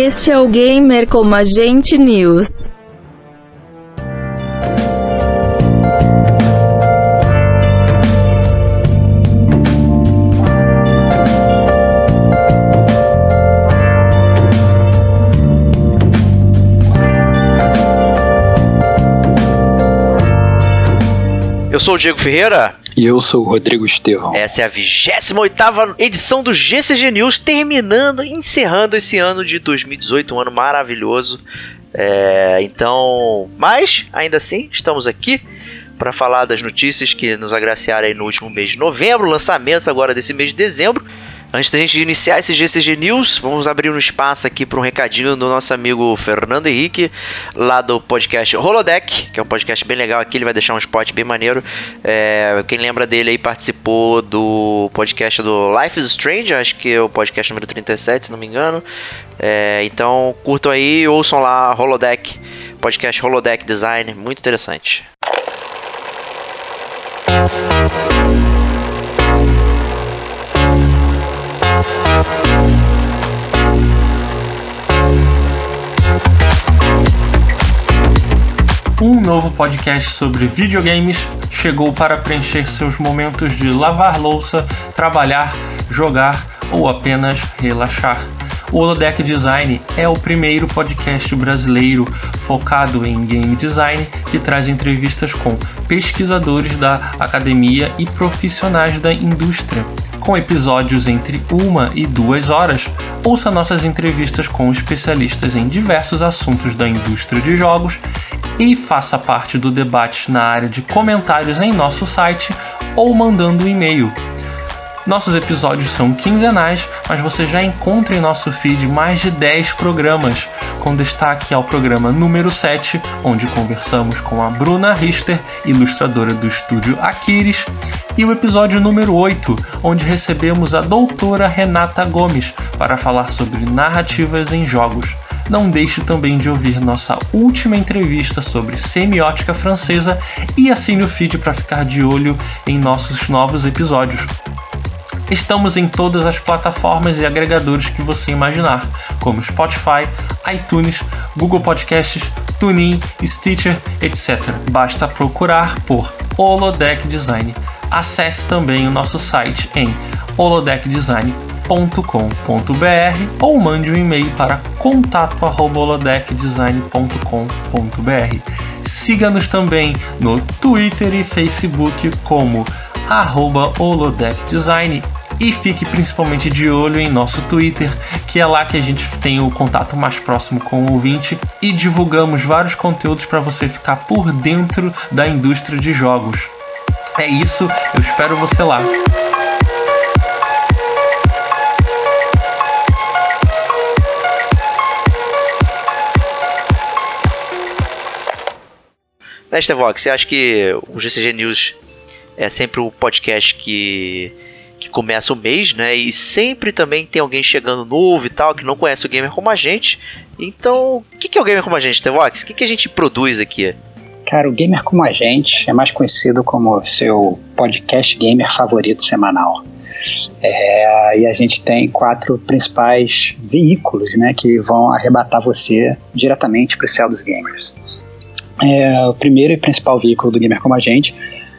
Este é o Gamer como Agente News. Eu sou o Diego Ferreira. E eu sou o Rodrigo Estevão. Essa é a 28 edição do GCG News, terminando, encerrando esse ano de 2018, um ano maravilhoso. É, então, mas ainda assim, estamos aqui para falar das notícias que nos agraciaram no último mês de novembro, lançamentos agora desse mês de dezembro. Antes da gente iniciar esse GCG News, vamos abrir um espaço aqui para um recadinho do nosso amigo Fernando Henrique, lá do podcast Holodeck, que é um podcast bem legal aqui, ele vai deixar um spot bem maneiro. É, quem lembra dele aí participou do podcast do Life is Strange, acho que é o podcast número 37, se não me engano. É, então curtam aí, ouçam lá Holodeck, podcast Holodeck Design, muito interessante. Um novo podcast sobre videogames chegou para preencher seus momentos de lavar louça, trabalhar, jogar ou apenas relaxar. O Holodeck Design é o primeiro podcast brasileiro focado em game design que traz entrevistas com pesquisadores da academia e profissionais da indústria. Com episódios entre uma e duas horas, ouça nossas entrevistas com especialistas em diversos assuntos da indústria de jogos e faça parte do debate na área de comentários em nosso site ou mandando um e-mail nossos episódios são quinzenais, mas você já encontra em nosso feed mais de 10 programas, com destaque ao programa número 7, onde conversamos com a Bruna Richter, ilustradora do estúdio Aquiles, e o episódio número 8, onde recebemos a doutora Renata Gomes para falar sobre narrativas em jogos. Não deixe também de ouvir nossa última entrevista sobre semiótica francesa e assine o feed para ficar de olho em nossos novos episódios. Estamos em todas as plataformas e agregadores que você imaginar, como Spotify, iTunes, Google Podcasts, TuneIn, Stitcher, etc. Basta procurar por Holodeck Design. Acesse também o nosso site em holodeckdesign.com.br ou mande um e-mail para contato@holodeckdesign.com.br. Siga-nos também no Twitter e Facebook como arroba holodeckdesign e fique principalmente de olho em nosso Twitter, que é lá que a gente tem o contato mais próximo com o ouvinte e divulgamos vários conteúdos para você ficar por dentro da indústria de jogos. É isso, eu espero você lá. Nesta Vox, você acha que o GCG News é sempre o podcast que que começa o mês, né? E sempre também tem alguém chegando novo e tal, que não conhece o gamer como a gente. Então, o que, que é o gamer como a gente, Tevox? O que, que a gente produz aqui? Cara, o Gamer como a gente é mais conhecido como seu podcast gamer favorito semanal. É, e a gente tem quatro principais veículos né, que vão arrebatar você diretamente para o céu dos gamers. É, o primeiro e principal veículo do Gamer Como a Gente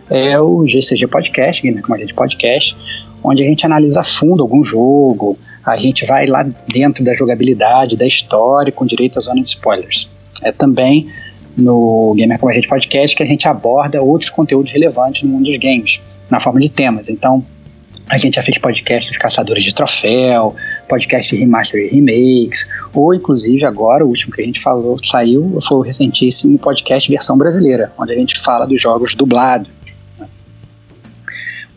é o GCG Podcast, Gamer Como a Gente Podcast, onde a gente analisa a fundo algum jogo, a gente vai lá dentro da jogabilidade, da história, com direito à zona de spoilers. É também no Gamer Como a Gente Podcast que a gente aborda outros conteúdos relevantes no mundo dos games, na forma de temas. Então, A gente já fez podcast dos caçadores de troféu, podcast de remaster e remakes, ou inclusive agora, o último que a gente falou, saiu, foi o recentíssimo podcast versão brasileira, onde a gente fala dos jogos dublados.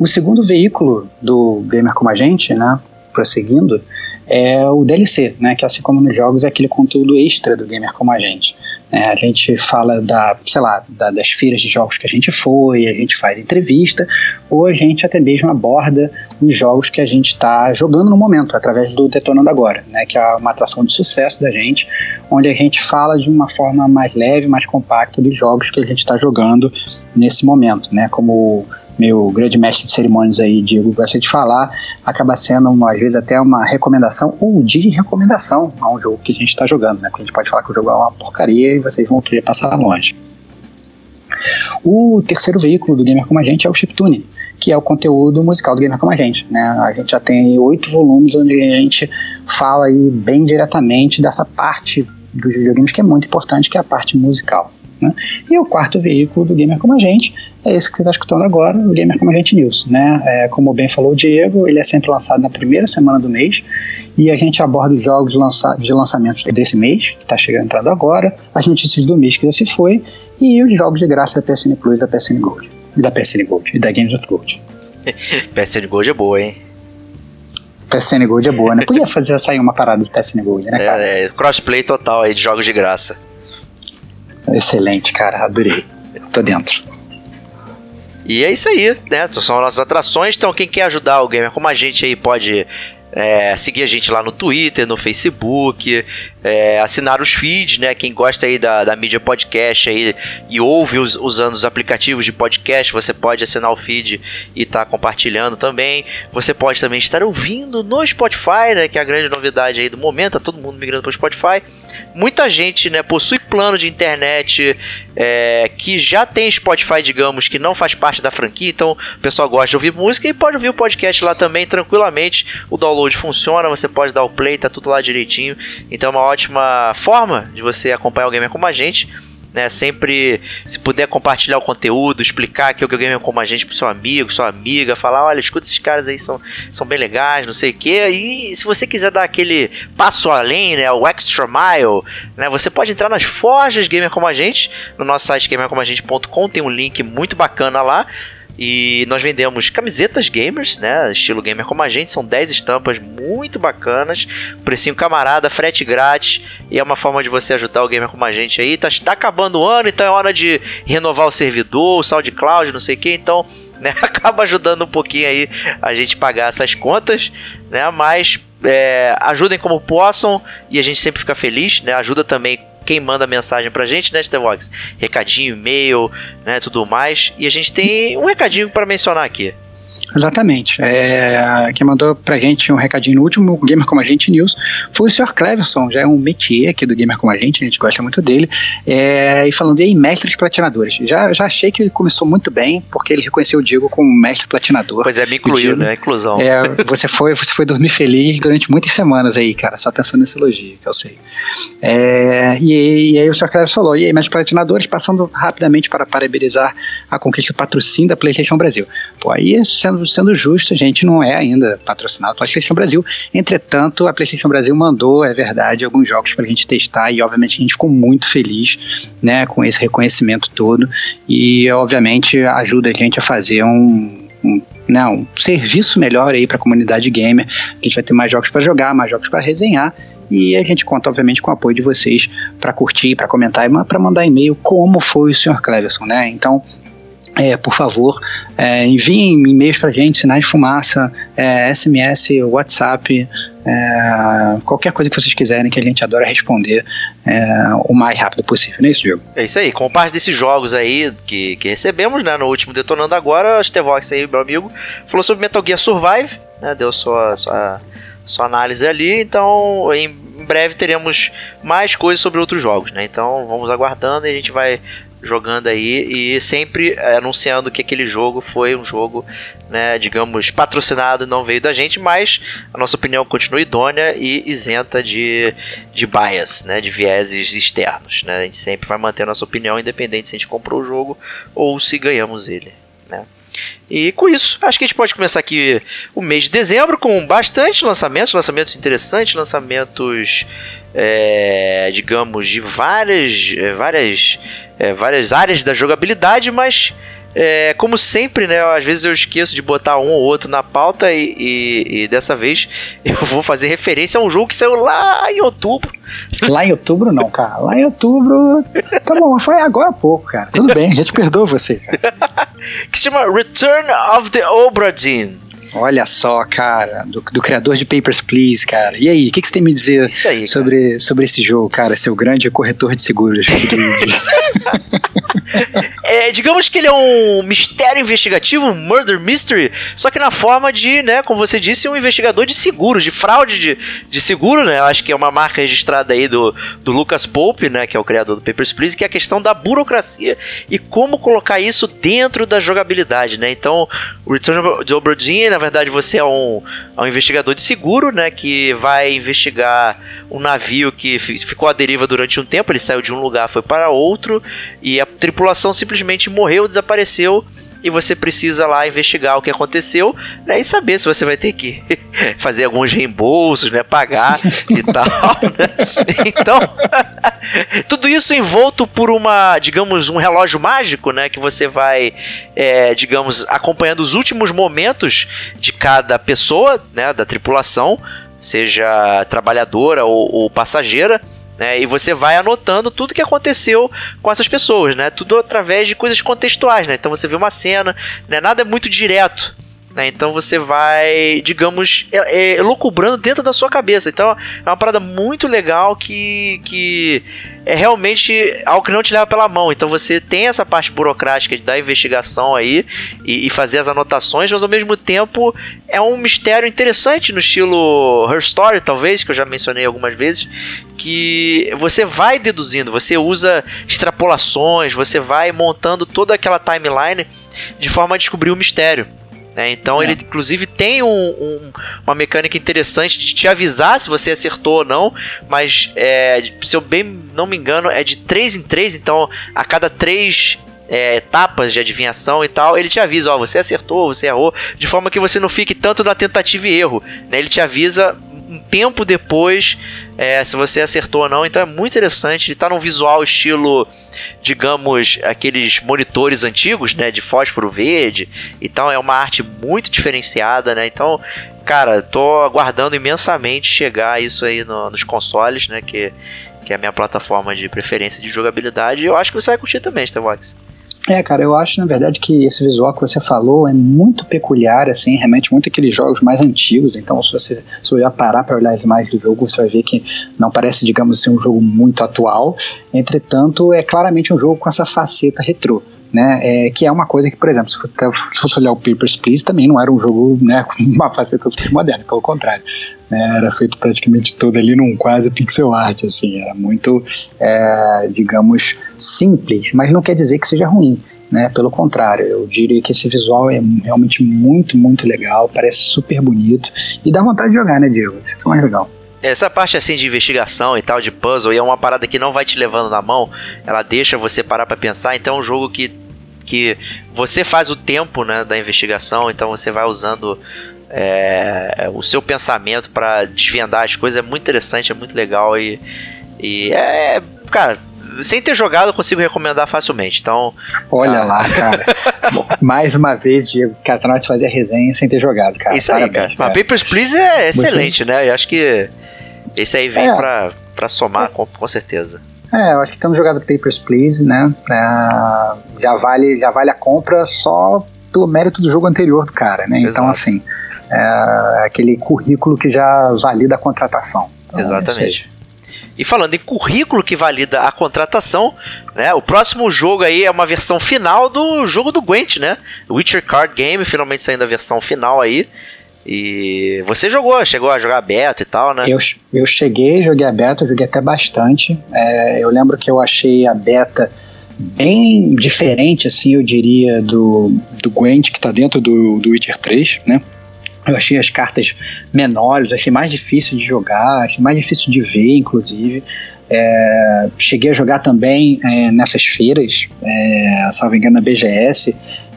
O segundo veículo do Gamer Como a Gente, né, prosseguindo, é o DLC, né, que assim como nos jogos é aquele conteúdo extra do Gamer Como a Gente. É, a gente fala da, sei lá, da, das feiras de jogos que a gente foi, a gente faz entrevista, ou a gente até mesmo aborda os jogos que a gente está jogando no momento, através do Detonando Agora, né, que é uma atração de sucesso da gente, onde a gente fala de uma forma mais leve, mais compacta dos jogos que a gente está jogando nesse momento, né, como meu grande mestre de cerimônias aí, Diego, gosta de falar, acaba sendo, uma, às vezes, até uma recomendação ou de recomendação a um jogo que a gente está jogando, né? Porque a gente pode falar que o jogo é uma porcaria e vocês vão querer passar longe. O terceiro veículo do Gamer Como a Gente é o Chiptune, que é o conteúdo musical do Gamer Como a Gente. Né? A gente já tem oito volumes onde a gente fala aí bem diretamente dessa parte dos videogames que é muito importante, que é a parte musical. Né? E o quarto veículo do Gamer Como a Gente é esse que você está escutando agora, o Gamer Como a Gente News. Né? É, como bem falou o Diego, ele é sempre lançado na primeira semana do mês e a gente aborda os jogos lança de lançamentos desse mês, que está chegando entrando agora, as notícias do mês que já se foi e os jogos de graça da PSN Plus da PSN Gold. Da PSN Gold e da Games of Gold. PSN Gold é boa, hein? PSN Gold é boa, né? Podia fazer sair uma parada do PSN Gold, né, cara? É, é crossplay total aí de jogos de graça. Excelente, cara, adorei. Tô dentro. E é isso aí, né? São nossas atrações. Então, quem quer ajudar o gamer como a gente aí pode é, seguir a gente lá no Twitter, no Facebook, é, assinar os feeds, né? Quem gosta aí da, da mídia podcast aí e ouve os, usando os aplicativos de podcast, você pode assinar o feed e estar tá compartilhando também. Você pode também estar ouvindo no Spotify, né? Que é a grande novidade aí do momento, tá todo mundo migrando para o Spotify. Muita gente, né, possui plano de internet é, que já tem Spotify, digamos, que não faz parte da franquia, então o pessoal gosta de ouvir música e pode ouvir o podcast lá também tranquilamente. O download funciona, você pode dar o play, tá tudo lá direitinho. Então é uma ótima forma de você acompanhar o gamer como a gente. Né, sempre, se puder compartilhar o conteúdo, explicar que o Gamer como a gente pro seu amigo, sua amiga, falar, olha, escuta esses caras aí, são, são bem legais, não sei o que. E se você quiser dar aquele passo além, né, o extra mile, né, você pode entrar nas forjas Gamer como a gente, no nosso site gamercomagente.com, tem um link muito bacana lá. E nós vendemos camisetas gamers, né? Estilo gamer como a gente. São 10 estampas muito bacanas. Precinho camarada, frete grátis. E é uma forma de você ajudar o gamer como a gente aí. Tá, tá acabando o ano, então é hora de renovar o servidor, o SoundCloud, não sei o que. Então, né? Acaba ajudando um pouquinho aí a gente pagar essas contas, né? Mas é, ajudem como possam e a gente sempre fica feliz, né? Ajuda também quem manda mensagem pra gente, né, Stevox? Recadinho, e-mail, né, tudo mais. E a gente tem um recadinho para mencionar aqui. Exatamente. É, quem mandou pra gente um recadinho no último Gamer Como a Gente News foi o Sr. Cleverson, já é um métier aqui do Gamer Como a Gente, a gente gosta muito dele. É, e falando aí, mestres platinadores. Já, já achei que ele começou muito bem, porque ele reconheceu o Diego como mestre platinador. Pois é, me incluiu, né? Inclusão. É, você foi, você foi dormir feliz durante muitas semanas aí, cara, só pensando nesse elogio, que eu sei. É, e, e, aí o Sr. Cleverson falou, e aí, mestres platinadores, passando rapidamente para parabenizar a conquista do patrocínio da PlayStation Brasil. Pô, aí sendo sendo justo, a gente não é ainda patrocinado pela PlayStation Brasil. Entretanto, a PlayStation Brasil mandou, é verdade, alguns jogos para a gente testar e, obviamente, a gente ficou muito feliz né, com esse reconhecimento todo e, obviamente, ajuda a gente a fazer um, um, né, um serviço melhor aí para a comunidade gamer. A gente vai ter mais jogos para jogar, mais jogos para resenhar e a gente conta, obviamente, com o apoio de vocês para curtir, para comentar e para mandar e-mail como foi o Sr. Cleverson, né? Então, é, por favor, é, enviem e-mails para gente, sinais de fumaça, é, SMS, WhatsApp, é, qualquer coisa que vocês quiserem que a gente adora responder é, o mais rápido possível, não é isso, Diego? É isso aí, como parte desses jogos aí que, que recebemos né, no último Detonando Agora, o Stevox aí, meu amigo, falou sobre Metal Gear Survive, né, deu sua, sua, sua análise ali, então em breve teremos mais coisas sobre outros jogos, né? Então vamos aguardando e a gente vai jogando aí e sempre anunciando que aquele jogo foi um jogo, né, digamos, patrocinado, não veio da gente, mas a nossa opinião continua idônea e isenta de, de bias, né, de vieses externos, né? A gente sempre vai manter a nossa opinião independente se a gente comprou o jogo ou se ganhamos ele, né? E com isso, acho que a gente pode começar aqui o mês de dezembro com bastante lançamentos, lançamentos interessantes, lançamentos, é, digamos, de várias, é, várias, é, várias áreas da jogabilidade, mas é, como sempre, né? Às vezes eu esqueço de botar um ou outro na pauta e, e, e, dessa vez eu vou fazer referência a um jogo que saiu lá em outubro. Lá em outubro não, cara. Lá em outubro. Tá bom, foi agora há pouco, cara. Tudo bem, a gente perdoa você, cara. que se chama Return of the Obra Dinn. Olha só, cara, do, do, criador de Papers, Please, cara. E aí, o que, que, você tem me dizer aí, sobre, sobre esse jogo, cara, seu grande corretor de seguros? é, digamos que ele é um mistério investigativo, um murder mystery, só que na forma de, né, como você disse, um investigador de seguros, de fraude de, de seguro, né? Eu acho que é uma marca registrada aí do, do Lucas Pope, né, que é o criador do Papers, Please, que é a questão da burocracia e como colocar isso dentro da jogabilidade, né? Então, o Return of Obra Dinn, na verdade, você é um, é um investigador de seguro, né, que vai investigar um navio que ficou à deriva durante um tempo, ele saiu de um lugar, foi para outro, e a tripulação simplesmente morreu, desapareceu e você precisa lá investigar o que aconteceu né, e saber se você vai ter que fazer alguns reembolsos, né, pagar e tal. Né? Então, tudo isso envolto por uma, digamos, um relógio mágico, né, que você vai, é, digamos, acompanhando os últimos momentos de cada pessoa, né, da tripulação, seja trabalhadora ou, ou passageira né? E você vai anotando tudo que aconteceu com essas pessoas, né? Tudo através de coisas contextuais, né? Então você vê uma cena, né? Nada é muito direto. Né? Então você vai, digamos, é, é, locubrando dentro da sua cabeça. Então é uma parada muito legal que, que é realmente algo que não te leva pela mão. Então você tem essa parte burocrática da investigação aí e, e, fazer as anotações, mas ao mesmo tempo é um mistério interessante no estilo Her Story, talvez, que eu já mencionei algumas vezes, que você vai deduzindo, você usa extrapolações, você vai montando toda aquela timeline de forma a descobrir o mistério. Né? Então é. ele inclusive tem um, um, uma mecânica interessante de te avisar se você acertou ou não, mas é, se eu bem não me engano é de 3 em 3, então a cada 3 é, etapas de adivinhação e tal, ele te avisa, ó, você acertou, você errou, de forma que você não fique tanto na tentativa e erro, né? Ele te avisa um tempo depois é, se você acertou ou não. Então é muito interessante. Ele tá num visual estilo, digamos, aqueles monitores antigos, né? De fósforo verde e tal. É uma arte muito diferenciada, né? Então, cara, tô aguardando imensamente chegar isso aí no, nos consoles, né? Que, que é a minha plataforma de preferência de jogabilidade. E eu acho que você vai curtir também, Starbox. É, cara, eu acho na verdade que esse visual que você falou é muito peculiar, assim, remete muito àqueles jogos mais antigos. Então, se você se olhar parar para olhar as imagens do jogo, você vai ver que não parece, digamos assim, um jogo muito atual. Entretanto, é claramente um jogo com essa faceta retrô né? É, que é uma coisa que, por exemplo, se fosse olhar o Papers, Please, também não era um jogo né, com uma faceta super moderna, pelo contrário. Né, era feito praticamente todo ali num quase pixel art, assim, era muito, é, digamos, simples, mas não quer dizer que seja ruim. Né, pelo contrário, eu diria que esse visual é realmente muito, muito legal, parece super bonito e dá vontade de jogar, né, Diego? Isso é mais legal. Essa parte assim de investigação e tal, de puzzle, é uma parada que não vai te levando na mão, ela deixa você parar para pensar, então é um jogo que que você faz o tempo né, da investigação, então você vai usando é, o seu pensamento para desvendar as coisas. É muito interessante, é muito legal e, e é, cara, sem ter jogado, eu consigo recomendar facilmente. Então. Olha ah. lá, cara. Mais uma vez, Diego, cara, nós fazer a resenha sem ter jogado, cara. Isso aí, cara. Mas Papers, Please é excelente, Você... né? Eu acho que esse aí vem é. pra, pra somar, com, com certeza. É, eu acho que tendo jogado Papers, Please, né, é, já, vale, já vale a compra só pelo mérito do jogo anterior do cara, né? Então, Exato. Então, assim, é aquele currículo que já valida a contratação. Então, é Exatamente. E falando em currículo que valida a contratação, né? O próximo jogo aí é uma versão final do jogo do Gwent, né? Witcher Card Game, finalmente saindo a versão final aí. E você jogou, chegou a jogar beta e tal, né? Eu, eu cheguei, joguei a beta, joguei até bastante. É, eu lembro que eu achei a beta bem diferente, assim, eu diria, do, do Gwent, que está dentro do, do Witcher 3, né? Eu achei as cartas menores, achei mais difícil de jogar, achei mais difícil de ver, inclusive. É, cheguei a jogar também é, nessas feiras, é, salvo engano, na BGS,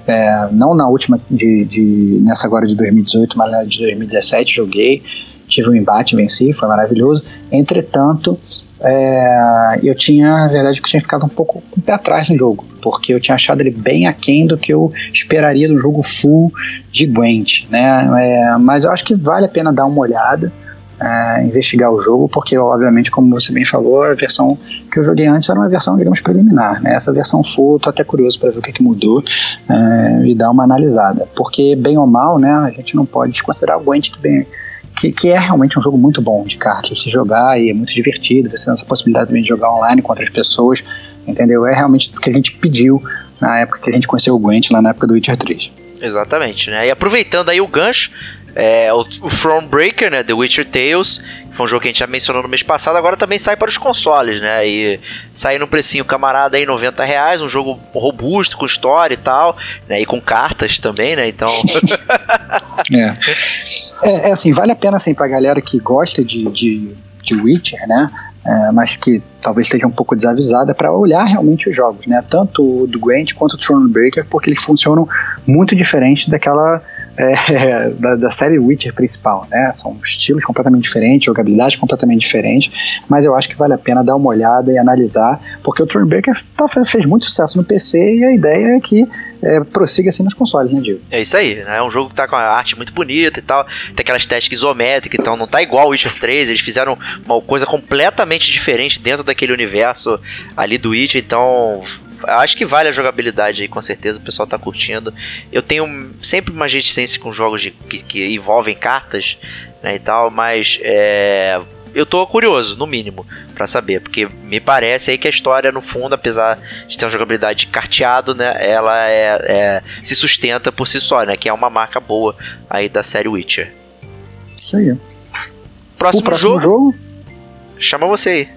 É, não na última, de, de, nessa agora de 2018, mas na de 2017 joguei, tive um embate, venci, foi maravilhoso. Entretanto, é, eu tinha, na verdade, que tinha ficado um pouco o pé atrás no jogo, porque eu tinha achado ele bem aquém do que eu esperaria do jogo full de Gwent, né? É, mas eu acho que vale a pena dar uma olhada é, investigar o jogo, porque obviamente, como você bem falou, a versão que eu joguei antes era uma versão, digamos, preliminar. Né? Essa versão full, tô até curioso para ver o que, que mudou é, e dar uma analisada. Porque, bem ou mal, né, a gente não pode desconsiderar o Gwent que bem. Que, que, é realmente um jogo muito bom de cartas, se jogar e é muito divertido, você tem essa possibilidade também de jogar online com outras pessoas, entendeu? É realmente o que a gente pediu na época que a gente conheceu o Gwent, lá na época do Witcher 3. Exatamente, né? E aproveitando aí o gancho, é, o, o Thronebreaker, né? The Witcher Tales, que foi um jogo que a gente já mencionou no mês passado, agora também sai para os consoles, né? E sai no precinho camarada aí, 90 reais, um jogo robusto, com história e tal, né? E com cartas também, né? Então. é. é. É, assim, vale a pena assim, pra galera que gosta de, de, de Witcher, né? É, mas que talvez esteja um pouco desavisada para olhar realmente os jogos, né? Tanto o do Gwent quanto o Thronebreaker, porque eles funcionam muito diferente daquela é, da, da, série Witcher principal, né? São estilos completamente diferentes, jogabilidade completamente diferente, mas eu acho que vale a pena dar uma olhada e analisar, porque o Thronebreaker tá, fez muito sucesso no PC e a ideia é que é, prossiga assim nos consoles, né, Diego? É isso aí, né? É um jogo que tá com a arte muito bonita e tal, tem aquela estética isométrica, então não tá igual o Witcher 3, eles fizeram uma coisa completamente diferente dentro daquele universo ali do Witcher, então acho que vale a jogabilidade aí, com certeza, o pessoal tá curtindo. Eu tenho sempre uma reticência com jogos de, que, que, envolvem cartas, né, e tal, mas é, eu tô curioso, no mínimo, para saber, porque me parece aí que a história, no fundo, apesar de ter uma jogabilidade carteado, né, ela é, é, se sustenta por si só, né, que é uma marca boa aí da série Witcher. Isso aí. Próximo, o próximo jogo? jogo? Chama você aí.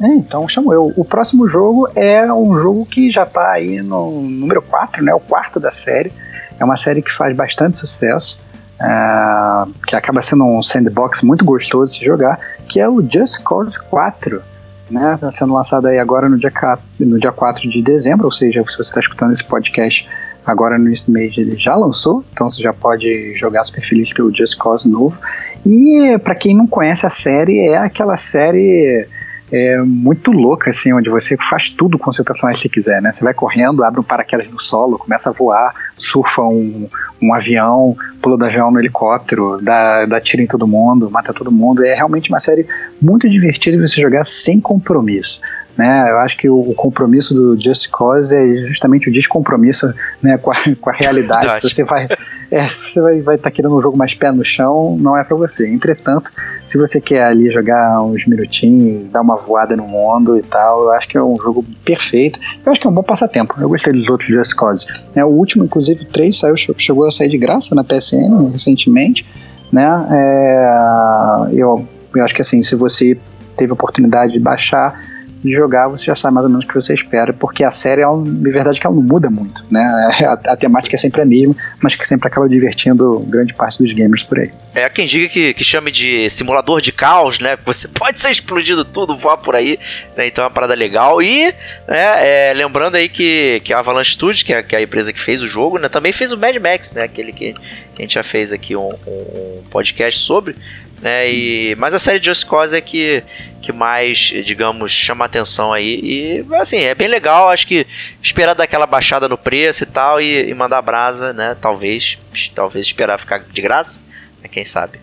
É, então chamo eu. O próximo jogo é um jogo que já está aí no número 4, né? O quarto da série. É uma série que faz bastante sucesso. Uh, que acaba sendo um sandbox muito gostoso de se jogar, que é o Just Cause 4. Né, tá sendo lançado aí agora no dia, no dia 4 de dezembro, ou seja, se você está escutando esse podcast agora no início do mês ele já lançou, então você já pode jogar super feliz que é o Just Cause novo. E para quem não conhece a série, é aquela série é muito louca, assim, onde você faz tudo com o seu personagem se quiser, né? Você vai correndo, abre um paraquedas no solo, começa a voar, surfa um, um avião, pula do avião no helicóptero, dá, dá tiro em todo mundo, mata todo mundo. É realmente uma série muito divertida de você jogar sem compromisso. Né? Eu acho que o, compromisso do Just Cause é justamente o descompromisso né, com, a, com a realidade. se você vai é, se você vai estar vai tá querendo um jogo mais pé no chão, não é para você. Entretanto, se você quer ali jogar uns minutinhos, dar uma voada no mundo e tal, eu acho que é um jogo perfeito. Eu acho que é um bom passatempo. Eu gostei dos outros Just Cause. É, o último, inclusive, o 3 saiu, chegou a sair de graça na PSN recentemente. Né? É, eu, eu acho que assim, se você teve a oportunidade de baixar de jogar, você já sabe mais ou menos o que você espera, porque a série, ela, de verdade, que ela não muda muito, né? A, a, temática é sempre a mesma, mas que sempre acaba divertindo grande parte dos gamers por aí. É quem diga que, que chame de simulador de caos, né? Você pode ser explodido tudo, voar por aí, né? Então é uma parada legal. E, né, é, lembrando aí que, que a Avalanche Studios, que é, que é, a empresa que fez o jogo, né? Também fez o Mad Max, né? Aquele que a gente já fez aqui um, um podcast sobre né? E, mas a série Just Cause é que, que mais, digamos, chama atenção aí. E assim, é bem legal. Acho que esperar dar aquela baixada no preço e tal e, e mandar brasa, né? Talvez, talvez esperar ficar de graça, né? quem sabe.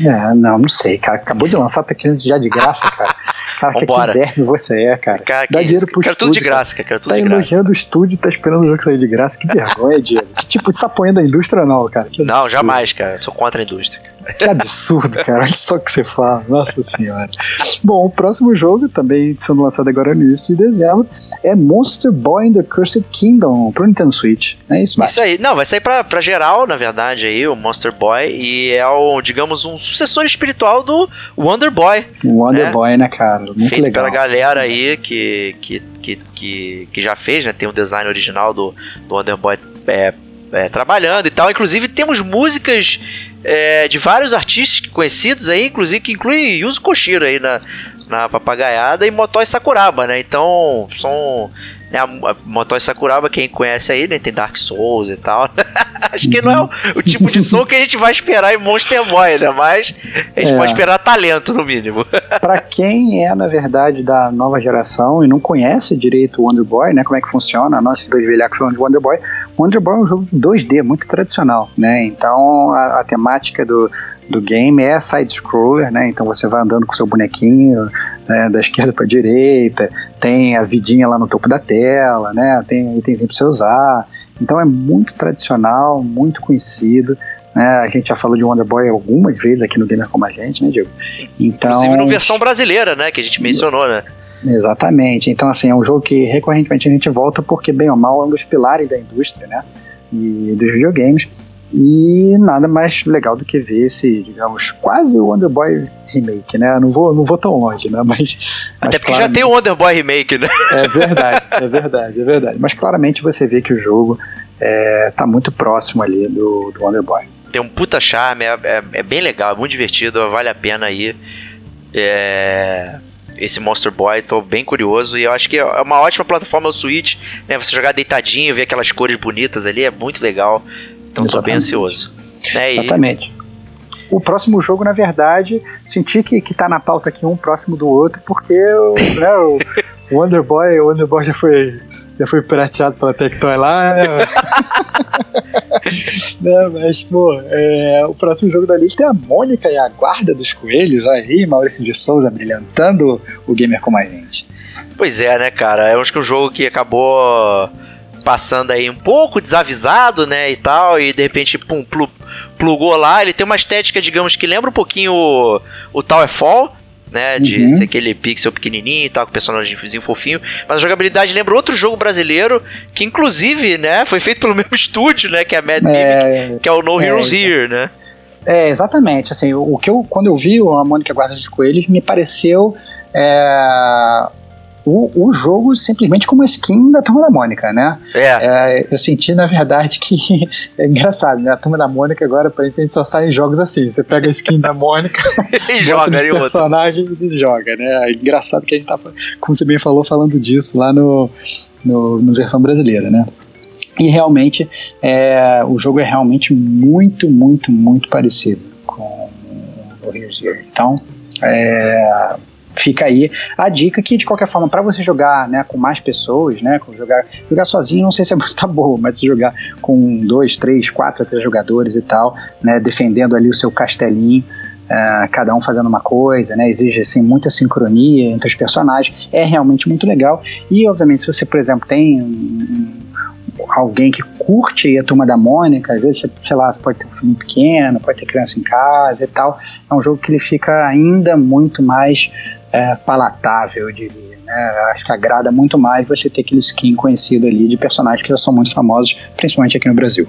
É, não, não sei, cara. Acabou de lançar, tá querendo já de graça, cara. Cara, que, que verme você é, cara. cara Dá dinheiro pro quero estúdio. tudo de graça, cara. Quero tudo tá de graça. elogiando o estúdio tá esperando o jogo sair de graça. Que vergonha, Diego. que tipo, de tá apoiando a indústria não, cara? não, jamais, cara. Sou contra a indústria. Que absurdo, cara. Olha só o que você fala. Nossa senhora. Bom, o próximo jogo, também sendo lançado agora no início de dezembro, é Monster Boy in the Cursed Kingdom pro Nintendo Switch. É isso, Isso aí. Não, vai sair pra, pra geral, na verdade, aí, o Monster Boy. E é o, digamos, um sucessor espiritual do Wonder Boy. Wonder né? Boy, né, cara? Muito Feito legal. pela galera aí que, que, que, que, que já fez, né? Tem o design original do, do Wonder Boy. É, é, trabalhando e tal. Inclusive temos músicas é, de vários artistas conhecidos aí, inclusive que inclui Yuzo Koshiro aí na, na papagaiada e Motoi Sakuraba, né? Então são Né, a, a Motoi Sakuraba, quem conhece aí, né? Tem Dark Souls e tal. Acho que não é o, o, tipo de som que a gente vai esperar em Monster Boy, né? Mas a gente é. pode esperar talento, no mínimo. pra quem é, na verdade, da nova geração e não conhece direito o Wonder Boy, né? Como é que funciona, nós dois velhacos falando de Wonder Boy. Wonder Boy é um jogo 2D, muito tradicional, né? Então a, a temática do do game é side-scroller, né? Então você vai andando com seu bonequinho né, da esquerda para direita, tem a vidinha lá no topo da tela, né? Tem itens para você usar. Então é muito tradicional, muito conhecido. Né? A gente já falou de Wonder Boy algumas vezes aqui no Gamer Como a Gente, né, Diego? Então, Inclusive na versão brasileira, né? Que a gente mencionou, né? Exatamente. Então, assim, é um jogo que recorrentemente a gente volta porque, bem ou mal, é um dos pilares da indústria, né? E dos videogames. E nada mais legal do que ver esse, digamos, quase o Wonder Boy remake, né? Não vou, não vou tão longe, né? Mas. Até mas porque já tem o Wonder Boy remake, né? É verdade, é verdade, é verdade. Mas claramente você vê que o jogo é, tá muito próximo ali do, do Wonder Boy. Tem um puta charme, é, é, é bem legal, é muito divertido, vale a pena aí. É esse Monster Boy, tô bem curioso e eu acho que é uma ótima plataforma o Switch, né? Você jogar deitadinho, ver aquelas cores bonitas ali, é muito legal. Então tô bem ansioso. É, Exatamente. O próximo jogo, na verdade, senti que, que tá na pauta aqui um próximo do outro, porque né, o Wonder Boy, o Wonder Boy já foi já foi prateado pela Tectoy lá, né? né? Mas, pô, é, o próximo jogo da lista é a Mônica e a Guarda dos Coelhos. Aí, Maurício de Souza brilhantando o gamer como a gente. Pois é, né, cara? Eu acho que um jogo que acabou passando aí um pouco desavisado, né, e tal, e de repente, pum, plu, plugou lá. Ele tem uma estética, digamos, que lembra um pouquinho o, o Towerfall, né, de uhum. ser aquele pixel pequenininho e tal, com personagemzinho fofinho, mas a jogabilidade lembra outro jogo brasileiro, que inclusive, né, foi feito pelo mesmo estúdio, né, que é a Mad é, Mimic, que é o No é, Heroes é, Here, né. É, exatamente, assim, o, o que eu, quando eu vi a Mônica Guarda dos Coelhos, me pareceu é, o, o jogo simplesmente como skin da Turma da Mônica, né? É. é. eu senti, na verdade, que é engraçado, né? A Turma da Mônica agora, aparentemente, só sai em jogos assim. Você pega a skin da Mônica e joga ali personagem outro. e joga, né? É engraçado que a gente tá, como você bem falou, falando disso lá no, no, no versão brasileira, né? E realmente, é, o jogo é realmente muito, muito, muito parecido com o Rio Então, é, fica aí a dica que de qualquer forma para você jogar né com mais pessoas né jogar jogar sozinho não sei se é muito tá boa mas se jogar com dois três quatro três jogadores e tal né defendendo ali o seu castelinho uh, cada um fazendo uma coisa né exige assim muita sincronia entre os personagens é realmente muito legal. E obviamente se você por exemplo tem um, alguém que curte a turma da Mônica, às vezes, sei lá, pode ter um filho pequeno, pode ter criança em casa e tal. É um jogo que ele fica ainda muito mais é, palatável, eu diria. Né? Acho que agrada muito mais você ter aquele skin conhecido ali de personagens que já são muito famosos, principalmente aqui no Brasil.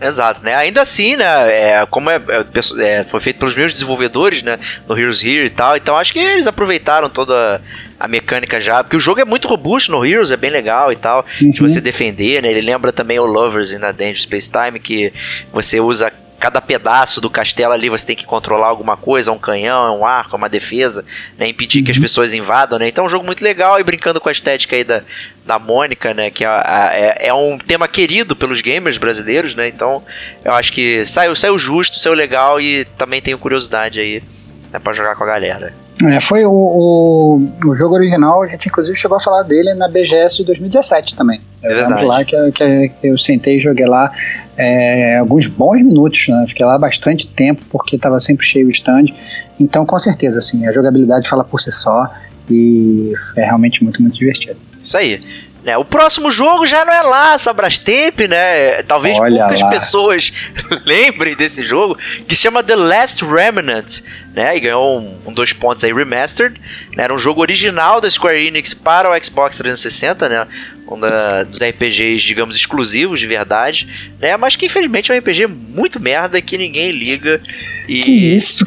Exato, né? Ainda assim, né? É, como é, é, é, foi feito pelos mesmos desenvolvedores, né? No Heroes Here e tal. Então acho que eles aproveitaram toda a mecânica já. Porque o jogo é muito robusto no Heroes, é bem legal e tal. Uhum. De você defender, né? Ele lembra também o Lovers in a Danger Space Time, que você usa cada pedaço do castelo ali você tem que controlar alguma coisa, um canhão, um arco, uma defesa, né, impedir uhum. que as uhum. pessoas invadam, né? Então é um jogo muito legal e brincando com a estética aí da, da Mônica, né, que é, é, é um tema querido pelos gamers brasileiros, né? Então eu acho que saiu, saiu justo, saiu legal e também tenho curiosidade aí né, para jogar com a galera. É, foi o, o, o, jogo original, a gente inclusive chegou a falar dele na BGS de 2017 também. Eu é verdade. lá que, que, eu sentei e joguei lá é, alguns bons minutos, né? Fiquei lá bastante tempo porque estava sempre cheio o stand. Então, com certeza, assim, a jogabilidade fala por si só e é realmente muito, muito divertido. Isso aí. Né? O próximo jogo já não é lá, Sabrastemp, né? Talvez Olha poucas lá. pessoas lembrem desse jogo, que se chama The Last Remnant, né? E ganhou um, um dois pontos aí, Remastered. Né? Era um jogo original da Square Enix para o Xbox 360, né? Um da, dos RPGs, digamos, exclusivos de verdade, né? Mas que infelizmente é um RPG muito merda que ninguém liga. E, Que isso?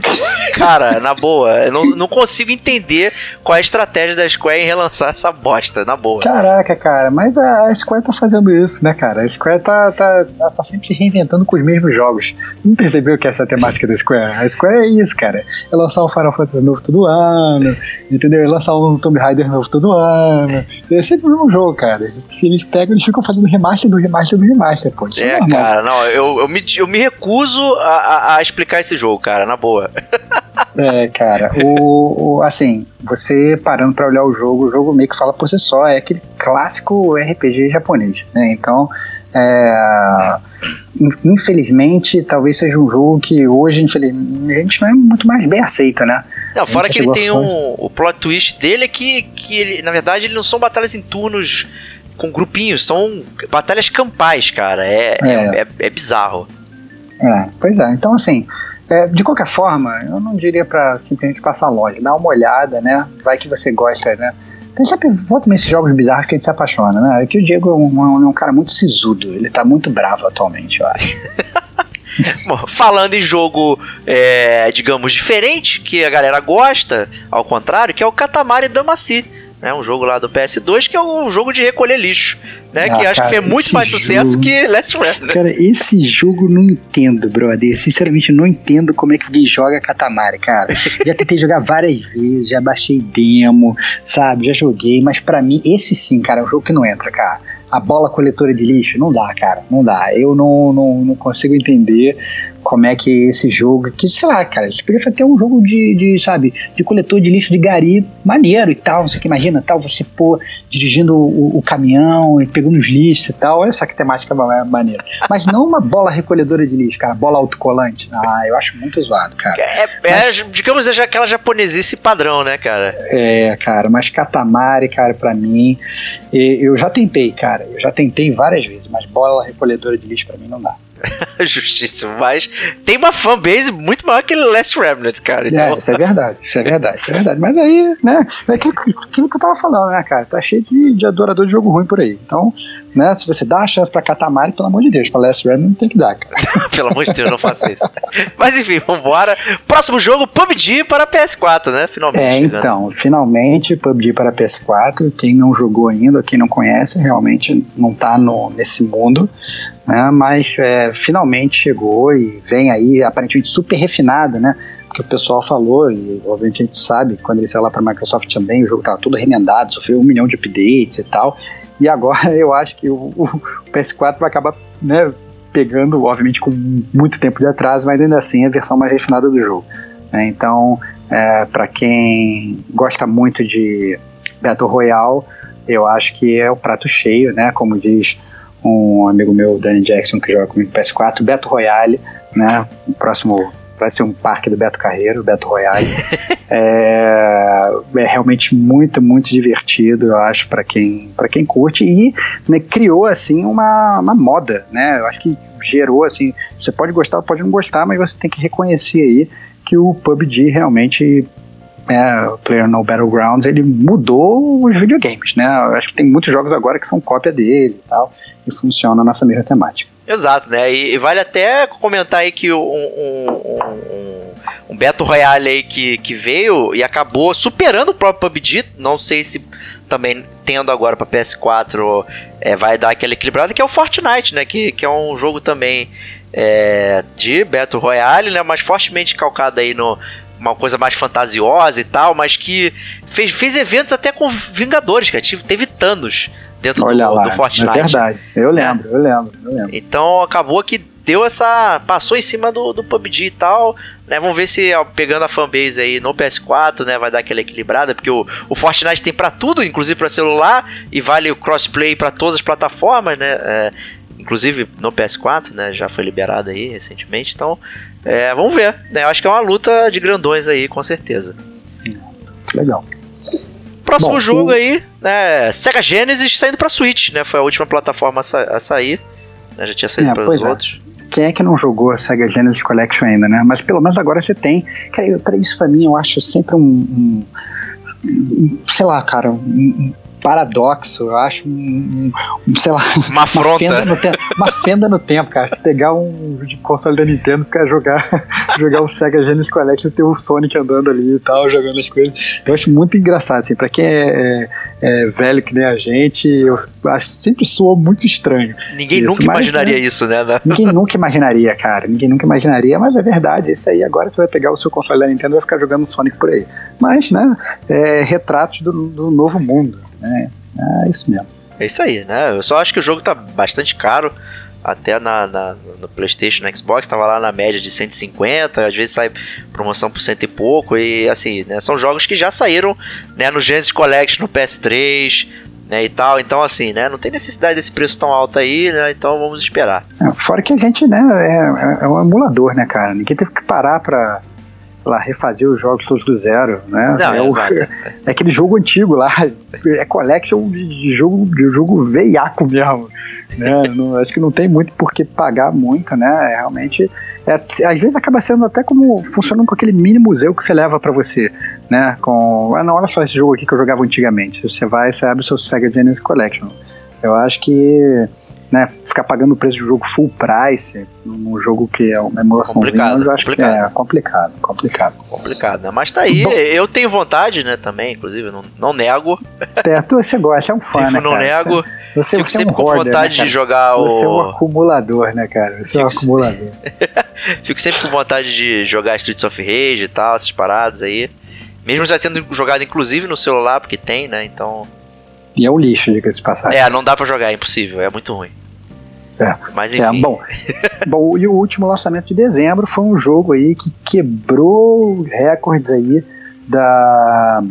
cara, na boa, eu não, não consigo entender qual é a estratégia da Square em relançar essa bosta, na boa. Caraca, cara, mas a a Square tá fazendo isso, né, cara? A Square tá, tá, tá, tá sempre se reinventando com os mesmos jogos. Não percebeu que essa é a temática da Square? A Square é isso, cara. É lançar um Final Fantasy novo todo ano, entendeu? É lançar um Tomb Raider novo todo ano. É sempre o mesmo jogo, cara. Se eles pegam, eles ficam fazendo remaster do remaster do remaster, pô. Isso é, É, cara, não, eu, eu, me, eu me recuso a, a- a explicar esse jogo, cara, na boa. É, cara, o, o- assim, você parando pra olhar o jogo, o jogo meio que fala por si só, é aquele clássico RPG japonês, né? Então, é, in- infelizmente, talvez seja um jogo que hoje, infelizmente, não é muito mais bem aceito, né? Não, fora gente que ele tem a um. O plot twist dele é que, que ele, na verdade, ele não são batalhas em turnos com grupinhos, são batalhas campais, cara. É, é. É. é- é bizarro. É, pois é, então assim, é, de qualquer forma, eu não diria pra simplesmente passar longe, dá uma olhada, né? Vai que você gosta, né? Tem sempre volta nesses jogos bizarros que a gente se apaixona, né? É que o Diego é um, é um cara muito sisudo, ele tá muito bravo atualmente, eu acho. Bom, Falando em jogo, é, digamos, diferente, que a galera gosta, ao contrário, que é o Katamari Damacy. Né, um jogo lá do PS2 que é um jogo de recolher lixo, né? Ah, que acho cara, que fez muito mais sucesso jogo- que Last Remnant. Cara, esse jogo não entendo, brother. Sinceramente, não entendo como é que alguém joga Katamari, cara. Já tentei jogar várias vezes, já baixei demo, sabe? Já joguei, mas pra mim, esse sim, cara, é um jogo que não entra, cara. A bola coletora de lixo, não dá, cara. Não dá. Eu não, não, não consigo entender como é que esse jogo. Que, sei lá, cara, a gente podia ter um jogo de, de, sabe, de coletor de lixo de gari maneiro e tal. Não sei o que, imagina, tal, você, pô, dirigindo o, o caminhão e pegando os lixos e tal. Olha só que temática ma- maneira. Mas não uma bola recolhedora de lixo, cara, bola autocolante. Ah, eu acho muito zoado, cara. É, é, digamos, é já aquela japonesice padrão, né, cara? É, cara, mas Katamari, cara, pra mim, eu já tentei, cara, eu já tentei várias vezes, mas bola recolhedora de lixo pra mim não dá. Justíssimo, mas tem uma fanbase muito maior que Last Remnant, cara. É, Então, isso é verdade, isso é verdade, isso é verdade. Mas aí, né, é aquilo, aquilo que eu tava falando, né, cara, tá cheio de, de adorador de jogo ruim por aí. Então, né, se você dá a chance pra Katamari, pelo amor de Deus, pra Last Remnant tem que dar, cara. pelo amor de Deus, não faça isso. Mas enfim, vambora. Próximo jogo, PUBG para PS4, né? Finalmente. É, chegando. então, finalmente PUBG para PS4. Quem não jogou ainda, quem não conhece, realmente não tá no, nesse mundo, né? Mas é, finalmente chegou e vem aí, aparentemente super refinado, né? Porque o pessoal falou, e obviamente a gente sabe, quando ele saiu lá para Microsoft também, o jogo tava todo remendado, sofreu um milhão de updates e tal. E agora eu acho que o, o PS4 vai acabar, né? Pegando, obviamente, com muito tempo de atraso, mas ainda assim é a versão mais refinada do jogo. né? Então, é, para quem gosta muito de Battle Royale, eu acho que é o prato cheio, né? Como diz um amigo meu, Danny Jackson, que joga comigo no PS4, Battle Royale, né? O próximo vai ser um parque do Beto Carreiro, Battle Royale. é, é realmente muito, muito divertido, eu acho, para quem, pra quem curte. E né, criou, assim, uma, uma moda, né? Eu acho que gerou, assim, você pode gostar, pode não gostar, mas você tem que reconhecer aí que o PUBG realmente é, o Player No Battlegrounds, ele mudou os videogames, né? Eu acho que tem muitos jogos agora que são cópia dele e tal, e nessa mesma temática. Exato, né? E, e vale até comentar aí que um, um, um, um Battle Royale aí que, que veio e acabou superando o próprio PUBG. Não sei se também tendo agora para PS4 é, vai dar aquela equilibrada, que é o Fortnite, né? Que, que é um jogo também é, de Battle Royale, né? Mas fortemente calcado aí no uma coisa mais fantasiosa e tal, mas que fez, fez eventos até com Vingadores, cara. Teve Thanos dentro Olha do, lá, do Fortnite. é verdade. Eu lembro, eu lembro, eu lembro. Então acabou que deu essa. passou em cima do, do PUBG e tal. Né? Vamos ver se pegando a fanbase aí no PS4, né, vai dar aquela equilibrada, porque o, o Fortnite tem pra tudo, inclusive pra celular, e vale o crossplay pra todas as plataformas, né? é, inclusive no PS4, né? Já foi liberado aí recentemente. Então, é, vamos ver. Né? Eu acho que é uma luta de grandões aí, com certeza. Legal. Próximo Bom, jogo o- aí, né? Sega Genesis saindo pra Switch, né? Foi a última plataforma a, sa- a sair. né, Já tinha saído É, para os é. outros. Quem é que não jogou a Sega Genesis Collection ainda, né? Mas pelo menos agora você tem. Cara, eu- pra isso pra mim eu acho sempre um. um- sei lá, cara, um- paradoxo, eu acho um, um sei lá, uma, uma, fenda no tempo, uma fenda no tempo, cara. Se pegar um console da Nintendo, ficar jogar, jogar o Sega Genesis Collection e ter o Sonic andando ali e tal, jogando as coisas. Eu acho muito engraçado, assim, pra quem é, é, é velho que nem a gente, eu acho sempre soou muito estranho. Ninguém isso, nunca imaginaria né, isso, né? Ninguém nunca imaginaria, cara. Ninguém nunca imaginaria, mas é verdade, isso aí. Agora você vai pegar o seu console da Nintendo e vai ficar jogando Sonic por aí. Mas, né, é retratos do, do novo mundo, né? É isso mesmo. É isso aí, né? Eu só acho que o jogo tá bastante caro. Até na, na, no PlayStation, no Xbox, tava lá na média de 150, às vezes sai promoção por cento e pouco. E assim, né? São jogos que já saíram né, no Genesis Collection, no PS3, né, e tal. Então, assim, né, não tem necessidade desse preço tão alto aí, né, então vamos esperar. É, fora que a gente, né, é, é, um emulador, né, cara? Ninguém teve que parar pra, sei lá, refazer os jogos todos do zero, né? Não, é, o, é aquele jogo antigo lá, é collection de jogo, de jogo veiaco mesmo né? não, acho que não tem muito por que pagar muito, né? É, realmente, é, às vezes acaba sendo até como funcionando com aquele mini museu que você leva para você, né? Com, ah, não, olha só esse jogo aqui que eu jogava antigamente. Você vai, você abre o seu Sega Genesis Collection. Eu acho que né, ficar pagando o preço de um jogo full price num jogo que é uma emulaçãozinha, eu acho complicado. que é complicado, complicado. Complicado, né? Mas tá aí, Bom, eu tenho vontade, né, também, inclusive, não, não nego. É, tu, você gosta, é um fã, tipo, né, não nego. Você, Fico você sempre é um com vontade né, de jogar você o... Você é um acumulador, né, cara? Você Fico... é um acumulador. Fico sempre com vontade de jogar Streets of Rage e tal, essas paradas aí. Mesmo já sendo jogado, inclusive, no celular, porque tem, né, então... E é um lixo, diga-se passagem. É, não dá pra jogar, é impossível, é muito ruim. É. Mas é, enfim. É, bom, bom, e o último lançamento de dezembro foi um jogo aí que quebrou recordes aí da,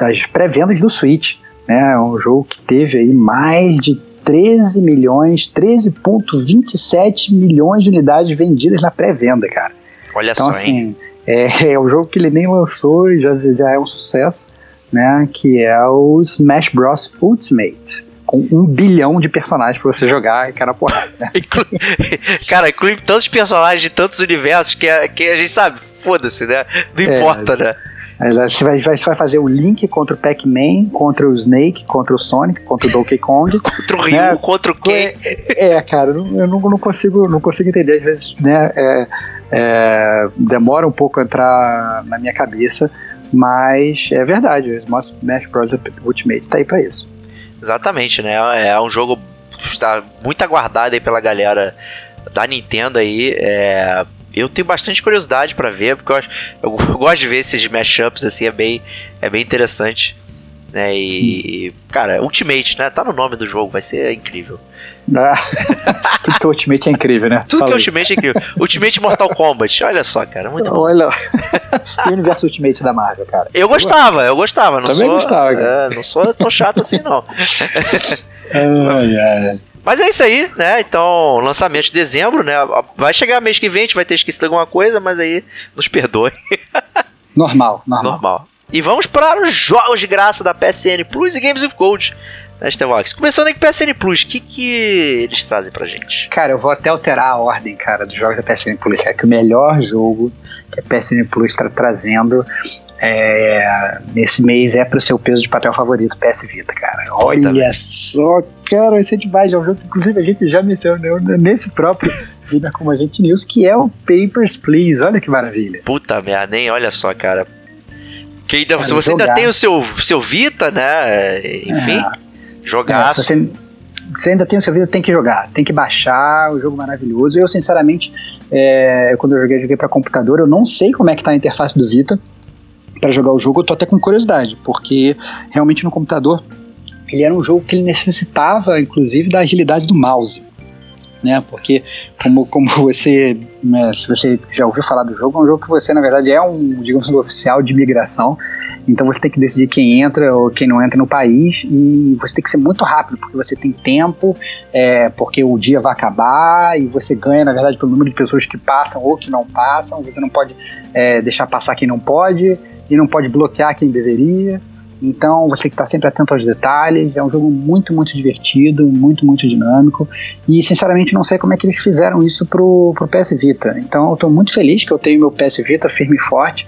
das pré-vendas do Switch. Né? Um jogo que teve aí mais de 13 milhões, 13,27 milhões de unidades vendidas na pré-venda, cara. Olha então, só, assim, hein? É, é um jogo que ele nem lançou e já, já é um sucesso, né? Que é o Smash Bros. Ultimate com um bilhão de personagens pra você jogar e cara porrada. Né? cara, inclui tantos personagens de tantos universos que, a, que a gente sabe, foda-se, né? Não é, importa, né? Mas a gente vai, vai, vai fazer o Link contra o Pac-Man, contra o Snake, contra o Sonic, contra o Donkey Kong. contra o Ryu, né? contra o Ken. É, é, cara, eu não, não, consigo, não consigo entender. Às vezes, né, é, é, demora um pouco a entrar na minha cabeça, mas é verdade. O Smash Bros. Ultimate tá aí pra isso. Exatamente, né? É um jogo que está muito aguardado aí pela galera da Nintendo aí. É, eu tenho bastante curiosidade para ver, porque eu, eu, eu, gosto de ver esses mashups assim, é bem, é bem interessante. Né? E, cara, Ultimate, né? Tá no nome do jogo, vai ser incrível. Ah, tudo que é Ultimate é incrível, né? Tudo Fala que é Ultimate é incrível. Ultimate Mortal Kombat, olha só, cara, muito bom. Olha, o universo Ultimate da Marvel, cara? Eu gostava, eu gostava. Não Também sou, gostava, cara. É, não sou tão chato assim, não. ai, ai. Mas é isso aí, né? Então, lançamento de dezembro, né? Vai chegar mês que vem, a gente vai ter esquecido alguma coisa, mas aí nos perdoe. Normal, normal. Normal. E vamos para os jogos de graça da PSN Plus e Games with Gold. Né, Stevox? Começando aí com PSN Plus, o que, que eles trazem pra gente? Cara, eu vou até alterar a ordem, cara, dos jogos da PSN Plus. É que o melhor jogo que a PSN Plus está trazendo é, nesse mês é pro seu peso de papel favorito, PS Vita, cara. Olha só, cara, esse é demais. É um jogo que, inclusive, a gente já mencionou nesse próprio Gamer Como a Gente News, que é o Papers, Please. Olha que maravilha. Puta merda, hein? Olha só, cara. Que ainda, se você jogar. ainda tem o seu, seu Vita, né? Enfim, é. jogar. É, se você, você, ainda tem o seu Vita, tem que jogar. Tem que baixar, o jogo maravilhoso. Eu, sinceramente, é, quando eu joguei, joguei para computador, eu não sei como é que tá a interface do Vita para jogar o jogo. Eu tô até com curiosidade, porque realmente no computador ele era um jogo que ele necessitava, inclusive, da agilidade do mouse né? Porque como, como você, né, se você já ouviu falar do jogo, é um jogo que você na verdade é um, digamos, um oficial de imigração. Então você tem que decidir quem entra ou quem não entra no país e você tem que ser muito rápido porque você tem tempo, é, porque o dia vai acabar e você ganha na verdade pelo número de pessoas que passam ou que não passam. Você não pode é, deixar passar quem não pode e não pode bloquear quem deveria. Então você tem que estar sempre atento aos detalhes. É um jogo muito, muito divertido, muito, muito dinâmico. E sinceramente não sei como é que eles fizeram isso pro, pro PS Vita. Então eu estou muito feliz que eu tenho meu PS Vita firme e forte.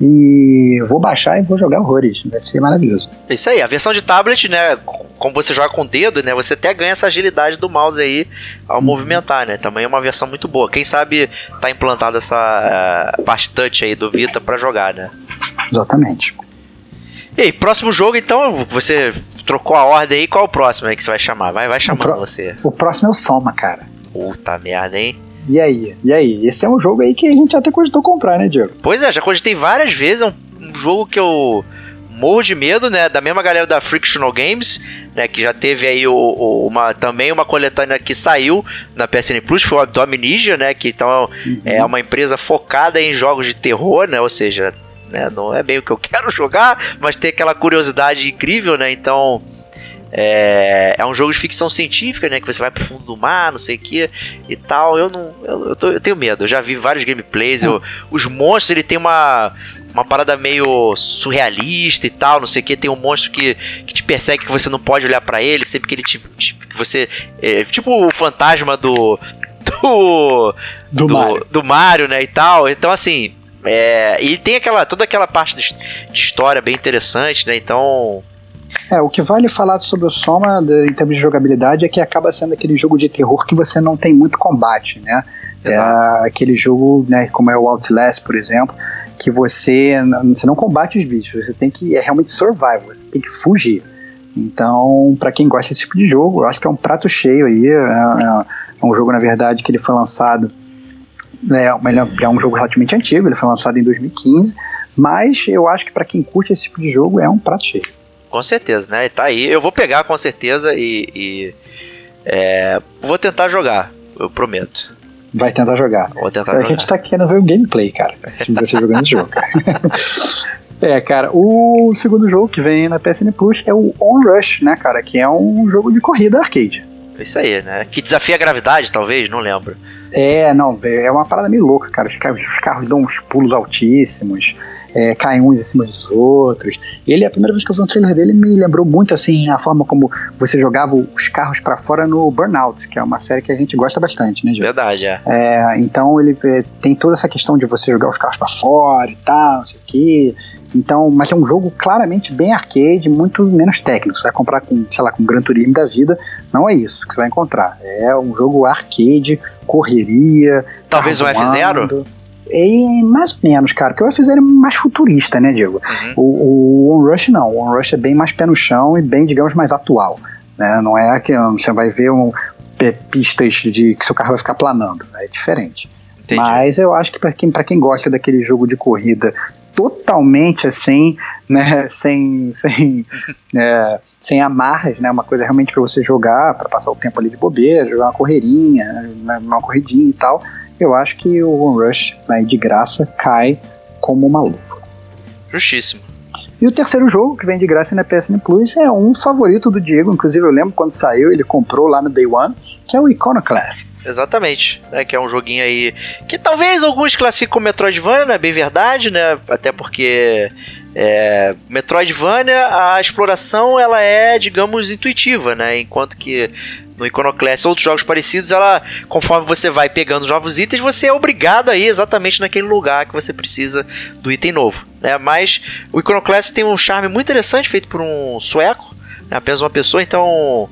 E vou baixar e vou jogar horrores. Vai ser maravilhoso. É isso aí. A versão de tablet, né? Como você joga com o dedo, né? Você até ganha essa agilidade do mouse aí ao uhum. movimentar, né? Também é uma versão muito boa. Quem sabe tá implantada essa uh, parte touch aí do Vita para jogar, né? Exatamente. E aí, próximo jogo, então, você trocou a ordem aí, qual é o próximo aí que você vai chamar? Vai, vai chamando pro... você. O próximo é o Soma, cara. Puta merda, hein? E aí? E aí? Esse é um jogo aí que a gente até cogitou comprar, né, Diego? Pois é, já cogitei várias vezes. É um, um jogo que eu morro de medo, né? Da mesma galera da Frictional Games, né? Que já teve aí o, o, uma, também uma coletânea que saiu na PSN Plus, foi o Abdomininja, né? Que então uhum. é uma empresa focada em jogos de terror, né? Ou seja, né, não é bem o que eu quero jogar, mas tem aquela curiosidade incrível, né? Então é, é um jogo de ficção científica, né? Que você vai pro fundo do mar, não sei o que e tal. Eu não. Eu, eu, tô, eu, tenho medo. Eu já vi vários gameplays. Eu, os monstros, ele tem uma. Uma parada meio surrealista e tal, não sei o que. Tem um monstro que, que te persegue que você não pode olhar para ele, sempre que ele te. te que você. É, tipo o fantasma do. Do. Do, do, Mario. do Mario, né? E tal. Então, assim. É, e tem aquela toda aquela parte de, história bem interessante, né? Então, é, o que vale falar sobre o Soma em termos de jogabilidade é que acaba sendo aquele jogo de terror que você não tem muito combate, né? É Exato. É aquele jogo, né, como é o Outlast, por exemplo, que você, você não combate os bichos, você tem que é realmente survival, você tem que fugir. Então, para quem gosta desse tipo de jogo, eu acho que é um prato cheio aí. É, é, é um jogo, na verdade, que ele foi lançado. É, é um jogo relativamente antigo, ele foi lançado em 2015, mas eu acho que para quem curte esse tipo de jogo é um prato cheio. Com certeza, né? Tá aí. Eu vou pegar com certeza e. e é, vou tentar jogar, eu prometo. Vai tentar jogar. Vou tentar a jogar. gente tá querendo ver o gameplay, cara. Se você jogando esse jogo. É, cara, o segundo jogo que vem na PSN Plus é o On Rush, né, cara? Que é um jogo de corrida arcade. Isso aí, né? Que desafia a gravidade, talvez, não lembro. É, não, é uma parada meio louca, cara. Os carros, os carros dão uns pulos altíssimos, é, caem uns em cima dos outros. Ele, a primeira vez que eu vi um trailer dele, me lembrou muito, assim, a forma como você jogava os carros para fora no Burnout, que é uma série que a gente gosta bastante, né, Gil? Verdade, é. é. Então ele é, tem toda essa questão de você jogar os carros para fora e tal, não sei o quê. Então, mas é um jogo claramente bem arcade, muito menos técnico. Você vai comprar com, sei lá, com Gran Turismo da vida, não é isso que você vai encontrar. É um jogo arcade, correria. Talvez o F0? E mais ou menos, cara, porque o F0 é mais futurista, né, Diego? Uhum. O, o On Rush não, o On Rush é bem mais pé no chão e bem, digamos, mais atual. Né? Não é que você vai ver um, pistas de que seu carro vai ficar planando, né? é diferente. Entendi. Mas eu acho que para quem, quem gosta daquele jogo de corrida totalmente assim, né, sem, sem, é, sem amarras, né, uma coisa realmente para você jogar, para passar o tempo ali de bobeira, jogar uma correirinha, né, uma corridinha e tal, eu acho que o One Rush, né, de graça, cai como uma luva. Justíssimo. E o terceiro jogo, que vem de graça na PSN Plus, é um favorito do Diego. Inclusive, eu lembro quando saiu, ele comprou lá no Day One, que é o Iconoclast. Exatamente, né? Que é um joguinho aí que talvez alguns classifiquem como Metroidvania, né? Bem verdade, né? Até porque é, Metroidvania, a exploração ela é, digamos, intuitiva, né? Enquanto que no Iconoclast, outros jogos parecidos, ela, conforme você vai pegando novos itens, você é obrigado a ir exatamente naquele lugar que você precisa do item novo, né? Mas o Iconoclast tem um charme muito interessante, feito por um sueco, né? apenas uma pessoa, então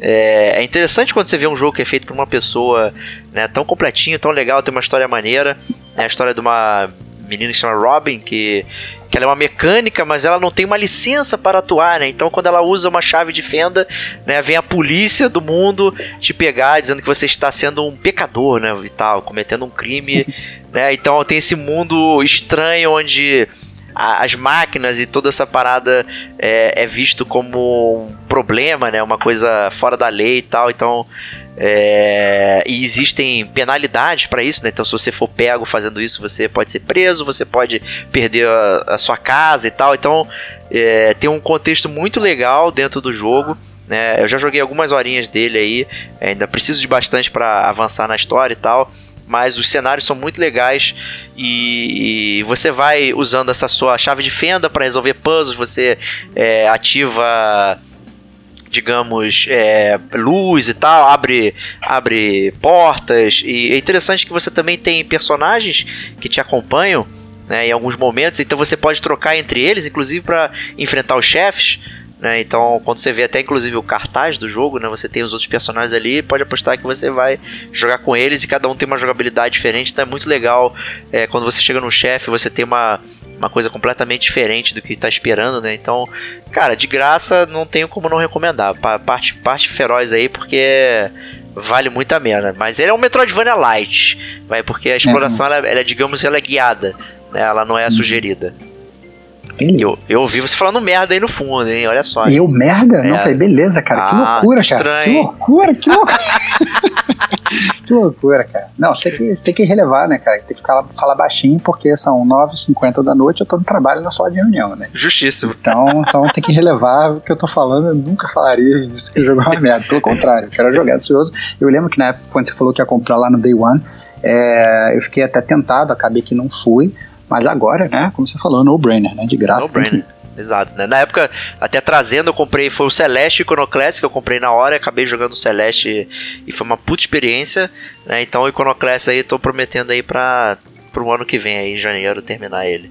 é, é, interessante quando você vê um jogo que é feito por uma pessoa né, tão completinho, tão legal, tem uma história maneira, né? a história de uma menina que se chama Robin, que, que ela é uma mecânica, mas ela não tem uma licença para atuar, né? Então, quando ela usa uma chave de fenda, né, vem a polícia do mundo te pegar, dizendo que você está sendo um pecador, né? E tal, cometendo um crime, né? Então, tem esse mundo estranho onde as máquinas e toda essa parada é, é, visto como um problema, né? Uma coisa fora da lei e tal. Então, é, e existem penalidades para isso, né? Então, se você for pego fazendo isso, você pode ser preso, você pode perder a, a sua casa e tal. Então, é, tem um contexto muito legal dentro do jogo. Né? Eu já joguei algumas horinhas dele aí, ainda preciso de bastante para avançar na história e tal mas os cenários são muito legais e, você vai usando essa sua chave de fenda para resolver puzzles, você é, ativa digamos, é, luz e tal, abre, abre portas. E é interessante que você também tem personagens que te acompanham né, em alguns momentos, então você pode trocar entre eles, inclusive para enfrentar os chefes. Né? Então, quando você vê até inclusive o cartaz do jogo, né? Você tem os outros personagens ali, pode apostar que você vai jogar com eles e cada um tem uma jogabilidade diferente. Então é muito legal é, quando você chega no chefe, você tem uma, uma coisa completamente diferente do que está esperando, né? Então, cara, de graça não tenho como não recomendar. Parte, parte feroz aí, porque vale muito a pena. Mas ele é um Metroidvania Light, vai, porque a exploração, ela, ela, digamos, ela é guiada, né? Ela não é sugerida. Eu, eu ouvi você falando merda aí no fundo, hein? Olha só. Eu merda? É. Não, falei, beleza, cara. Ah, que loucura, estranho. cara. Que loucura, que loucura. que loucura, cara. Não, você tem que, você tem que relevar, né, cara? Tem que ficar, falar baixinho, porque são 9h50 da noite, eu tô no trabalho na sala de reunião, né? Justíssimo. Então, então tem que relevar o que eu tô falando. Eu nunca falaria isso que jogar uma merda. Pelo contrário, eu quero jogar ansioso. Eu lembro que na época, quando você falou que ia comprar lá no Day One, é, eu fiquei até tentado, acabei que não fui. Mas agora, né, como você falou, no-brainer, né? De graça. No-brainer. Exato, né? Na época, até trazendo, eu comprei, foi o Celeste Iconoclast que eu comprei na hora, acabei jogando o Celeste e foi uma puta experiência, né? Então o Iconoclast aí, tô prometendo aí pra, pro ano que vem aí, em janeiro, terminar ele.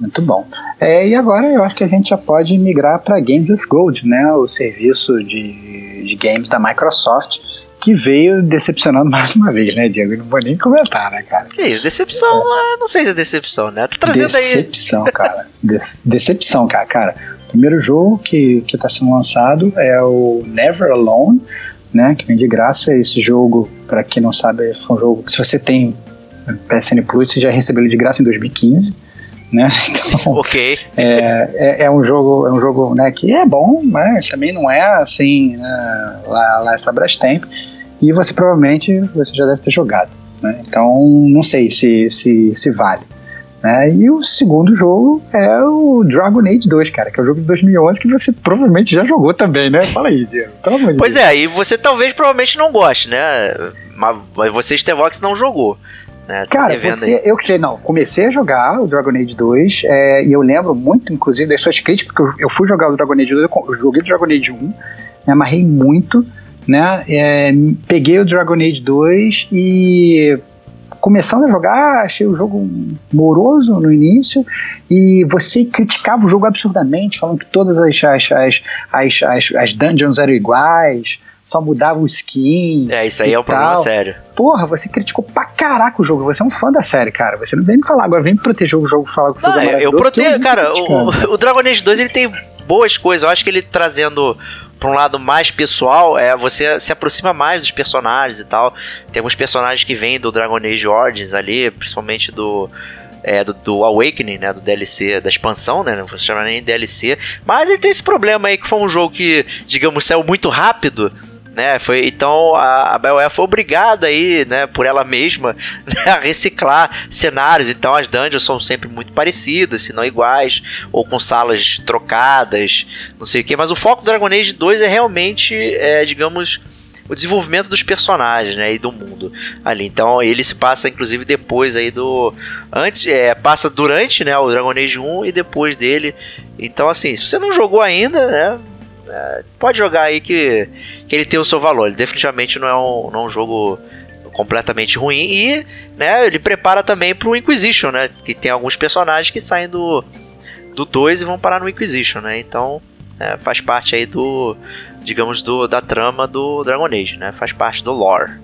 Muito bom. É, e agora eu acho que a gente já pode migrar para Games with Gold, né? O serviço de, de games da Microsoft que veio decepcionando mais uma vez, né, Diego? Não vou nem comentar, né, cara? Que isso, decepção, é. não sei se é decepção, né? Tá trazendo decepção, aí. cara. De decepção, cara. Cara, o primeiro jogo que, que tá sendo lançado é o Never Alone, né? Que vem de graça. Esse jogo, para quem não sabe, foi um jogo que se você tem PSN Plus, você já recebeu ele de graça em 2015. Né? Então, ok. É, é, é, um jogo, é um jogo né, que é bom, mas também não é assim né, lá, lá essa Brastemp e você provavelmente você já deve ter jogado. Né? Então não sei se, se, se vale. Né? E o segundo jogo é o Dragon Age 2, cara, que é o jogo de 2011 que você provavelmente já jogou também, né? Fala aí, Diego. Pois é, e você talvez provavelmente não goste, né? Mas você, Stevox, não jogou. Né? Cara, você, eu que não, comecei a jogar o Dragon Age 2 é, e eu lembro muito, inclusive, das suas críticas, porque eu, eu fui jogar o Dragon Age 2, eu joguei o Dragon Age 1, me amarrei muito né? É, peguei o Dragon Age 2 e começando a jogar, achei o jogo moroso no início e você criticava o jogo absurdamente, falando que todas as, as, as, as, as, as dungeons eram iguais, só mudava o skin. É, isso aí é um tal. problema sério. Porra, você criticou pra caraca o jogo. Você é um fã da série, cara. Você não vem me falar agora, vem me proteger o jogo, falar que o jogo não, é Eu protejo, cara. O, o Dragon Age 2 ele tem boas coisas. Eu acho que ele trazendo para um lado mais pessoal, é você se aproxima mais dos personagens e tal. Tem alguns personagens que vêm do Dragon Age Origins ali, principalmente do é, do, do, Awakening, né, do DLC, da expansão, né, não vou chamar nem DLC, mas ele tem esse problema aí que foi um jogo que, digamos, saiu muito rápido, né? Foi então a, a BioWare foi obrigada aí, né, por ela mesma, né, a reciclar cenários. Então as dungeons são sempre muito parecidas, se não iguais, ou com salas trocadas, não sei o que. Mas o foco do Dragon Age 2 é realmente, é, digamos, o desenvolvimento dos personagens, né, e do mundo ali. Então ele se passa inclusive depois aí do antes, é, passa durante, né, o Dragon Age 1 e depois dele. Então assim, se você não jogou ainda, né, é, pode jogar aí que, que ele tem o seu valor. Ele definitivamente não é um, não é um jogo completamente ruim. E né, ele prepara também para o Inquisition, né? Que tem alguns personagens que saem do, do 2 e vão parar no Inquisition, né? Então é, faz parte aí do, digamos, do, da trama do Dragon Age, né? Faz parte do lore.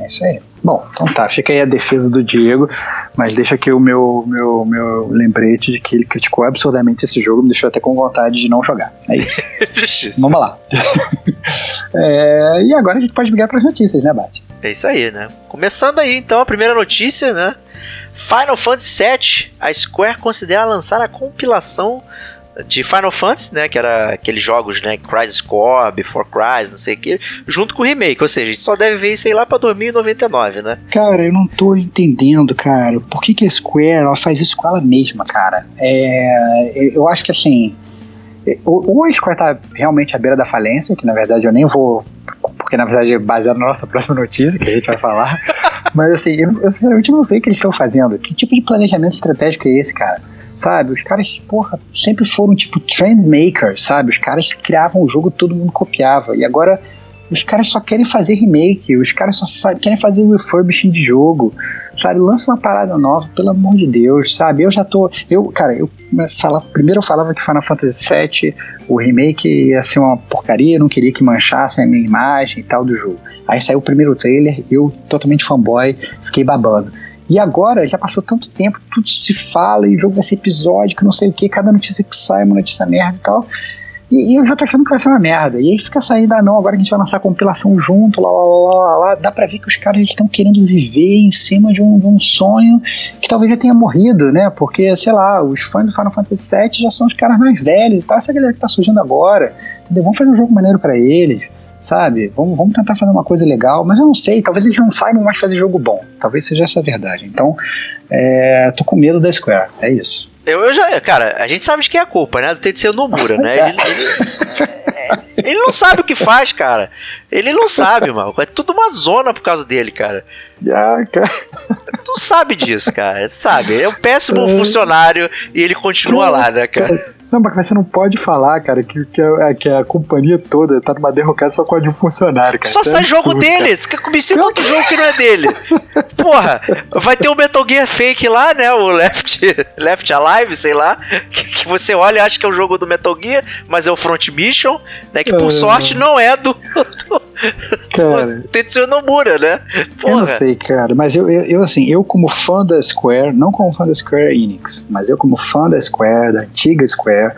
É isso aí. Bom, então tá, fica aí a defesa do Diego, mas deixa aqui o meu, meu, meu lembrete de que ele criticou absurdamente esse jogo, me deixou até com vontade de não jogar. É isso. Vamos lá. é, e agora a gente pode ligar para as notícias, né, Bate? É isso aí, né? Começando aí então a primeira notícia, né? Final Fantasy VII, a Square considera lançar a compilação de Final Fantasy, né? Que era aqueles jogos, né? Crisis Core, Before Crisis, não sei o que, junto com o remake. Ou seja, a gente só deve ver isso aí lá pra 2099, né? Cara, eu não tô entendendo, cara. Por que, que a Square ela faz isso com ela mesma, cara? É, eu acho que assim. Ou a Square tá realmente à beira da falência, que na verdade eu nem vou. Porque na verdade é baseado na nossa próxima notícia que a gente vai falar. Mas assim, eu, eu sinceramente não sei o que eles estão fazendo. Que tipo de planejamento estratégico é esse, cara? Sabe? Os caras, porra, sempre foram tipo trend makers, sabe? Os caras criavam o jogo, todo mundo copiava. E agora os caras só querem fazer remake, os caras só querem fazer refurbishing de jogo, sabe? Lança uma parada nova, pelo amor de Deus, sabe? Eu já tô. Eu, cara, eu falava, primeiro eu falava que Final Fantasy VII, o remake ia ser uma porcaria, não queria que manchasse a minha imagem e tal do jogo. Aí saiu o primeiro trailer, eu totalmente fanboy, fiquei babando. E agora, já passou tanto tempo, tudo se fala, e o jogo vai ser episódico, não sei o que, cada notícia que sai é uma notícia merda e tal. E, e, eu já tô achando que vai ser uma merda. E aí fica saindo, ah não, agora a gente vai lançar a compilação junto, lá, lá, lá, lá. Dá pra ver que os caras estão querendo viver em cima de um, de um sonho que talvez já tenha morrido, né? Porque, sei lá, os fãs do Final Fantasy VII já são os caras mais velhos e tal. Essa galera que tá surgindo agora, entendeu? Vamos fazer um jogo maneiro para eles sabe? Vamos, vamos tentar fazer uma coisa legal, mas eu não sei, talvez eles não saibam mais fazer jogo bom. Talvez seja essa a verdade. Então, é, tô com medo da Square, é isso. Eu, eu já, cara, a gente sabe de quem é a culpa, né? Tem de ser o Nomura, né? Ele, ele, é, ele, não sabe o que faz, cara. Ele não sabe, mano. É tudo uma zona por causa dele, cara. Ah, cara. Tu sabe disso, cara. Sabe. Ele é um péssimo é. funcionário e ele continua lá, né, cara? Não, mas você não pode falar, cara, que, que, a, que a companhia toda tá numa derrocada só com de um funcionário, cara. Só Isso é sai é jogo deles. Cara. Me cita outro jogo que não é dele. Porra, vai ter o Metal Gear Fake lá, né? O Left, Left Alive, sei lá. Que, que você olha e acha que é o jogo do Metal Gear, mas é o Front Mission, né? Que por é, sorte não é do, do Cara. Tetsuya Nomura, né? Porra. Eu não sei, cara, mas eu, eu, eu, assim, eu como fã da Square, não como fã da Square Enix, mas eu como fã da Square, da antiga Square,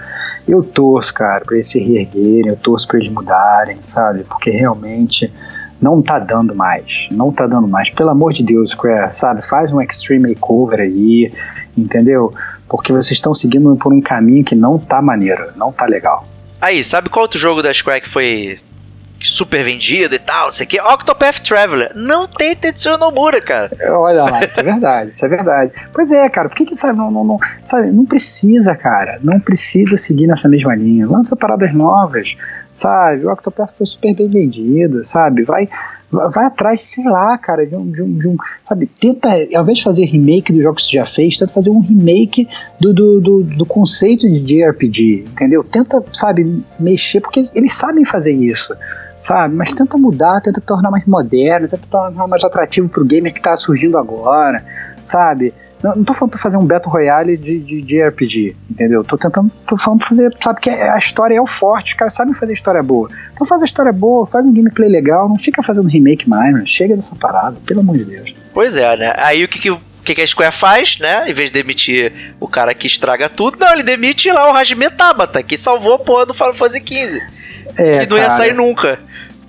eu torço, cara, pra eles se reerguerem, eu torço pra eles mudarem, sabe? Porque realmente não tá dando mais, não tá dando mais. Pelo amor de Deus, Square, sabe? Faz um extreme makeover aí, entendeu? Porque vocês estão seguindo por um caminho que não tá maneiro, não tá legal. Aí, sabe qual outro jogo da Square que foi super vendido e tal, não sei o que. Octopath Traveler. Não tem Tetsuya Nomura, cara. Olha lá, isso é verdade, isso é verdade. Pois é, cara, por que que, sabe, não, não, não, sabe, não precisa, cara, não precisa seguir nessa mesma linha. Lança paradas novas, sabe? O Octopath foi super bem vendido, sabe? Vai, vai atrás, sei lá, cara, de um, de um, de um, sabe, tenta, ao invés de fazer remake do jogo que você já fez, tenta fazer um remake do, do, do, do conceito de JRPG, entendeu? Tenta, sabe, mexer, porque eles sabem fazer isso sabe? Mas tenta mudar, tenta tornar mais moderno, tenta tornar mais atrativo pro gamer que tá surgindo agora, sabe? Não, não tô falando pra fazer um Battle Royale de, de, de, RPG, entendeu? Tô tentando, tô falando pra fazer, sabe que a história é o forte, os caras sabem fazer história boa. Então faz a história boa, faz um gameplay legal, não fica fazendo remake mais, chega dessa parada, pelo amor de Deus. Pois é, né? Aí o que que o que, a Square faz, né? Em vez de demitir o cara que estraga tudo, não, ele demite lá o Hajime Tabata, que salvou a porra do Final Fantasy XV. É, que não ia sair nunca.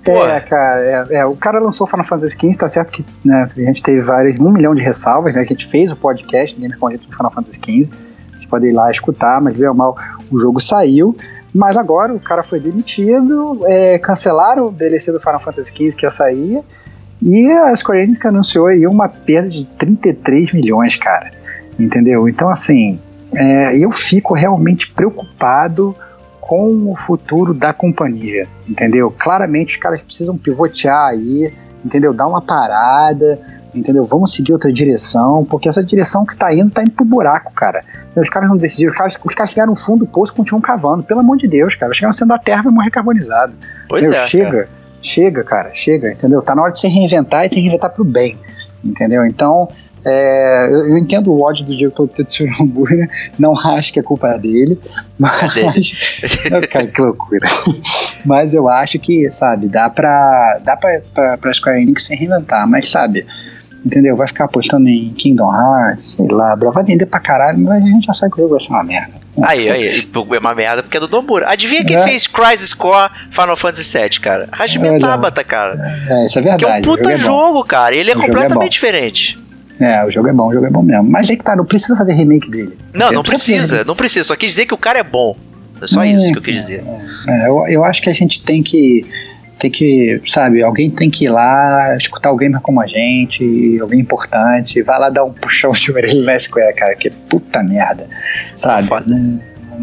É, cara, é, é, o cara lançou Final Fantasy XV, tá certo que né, a gente teve várias, um milhão de ressalvas, né? Que a gente fez o podcast Gamer com do Final Fantasy XV. Vocês podem ir lá escutar, mas ou mal, o jogo saiu. Mas agora o cara foi demitido, é, cancelaram o DLC do Final Fantasy XV que ia sair. E a Square Enix anunciou aí uma perda de 33 milhões, cara. Entendeu? Então, assim, é, eu fico realmente preocupado com o futuro da companhia, entendeu? Claramente os caras precisam pivotear aí, entendeu? Dar uma parada, entendeu? Vamos seguir outra direção, porque essa direção que tá indo, tá indo pro buraco, cara. Os caras não decidiram, os caras, os caras chegaram no fundo do poço e continuam cavando, pelo amor de Deus, cara. Chegaram sendo a terra e morrer carbonizado. Pois entendeu? é. Chega, cara. chega, cara, chega, entendeu? Tá na hora de se reinventar e se reinventar pro bem, entendeu? Então, é, eu, eu, entendo o ódio do Diego pelo Nomura, né? não acho que a culpa é dele, mas. É cara, que loucura. mas eu acho que, sabe, dá pra, dá pra, pra, pra Square Enix se reinventar, mas sabe. Entendeu? Vai ficar apostando em Kingdom Hearts, sei lá, vai vender pra caralho, mas a gente já sabe que o jogo vai ser uma merda. Aí, aí, é uma merda porque é do Nomura. Adivinha quem é. fez Crisis Core Final Fantasy VII, cara? Hajime Tabata, cara. É, isso é verdade. Que é um puta jogo, é jogo cara. Ele é o é completamente é diferente. É, o jogo é bom, o jogo é bom mesmo. Mas é que tá, não precisa fazer remake dele. Não, não precisa, não precisa. Só quis dizer que o cara é bom. É só é, isso que eu quis dizer. É, eu, eu acho que a gente tem que tem que, sabe, alguém tem que ir lá, escutar gamer como a gente, alguém importante, vai lá dar um puxão de orelha na Square, cara, que puta merda, sabe? Foda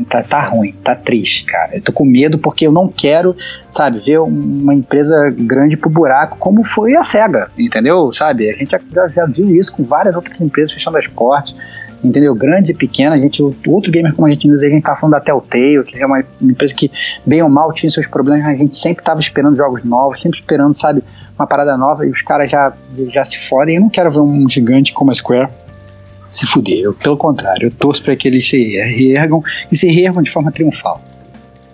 tá, tá ruim, tá triste, cara. Eu tô com medo porque eu não quero, sabe, ver uma empresa grande pro buraco como foi a SEGA, entendeu? Sabe, a gente já, já viu isso com várias outras empresas fechando as portas. entendeu? Grandes e pequenas, a gente, outro gamer como a gente usa, a gente tá falando da Telltale, que é uma empresa que, bem ou mal, tinha seus problemas, mas a gente sempre tava esperando jogos novos, sempre esperando, sabe, uma parada nova, e os caras já, já se fodem. Eu não quero ver um gigante como a Square se fuder. Eu, pelo contrário, eu torço para que eles se reergam e se reergam de forma triunfal.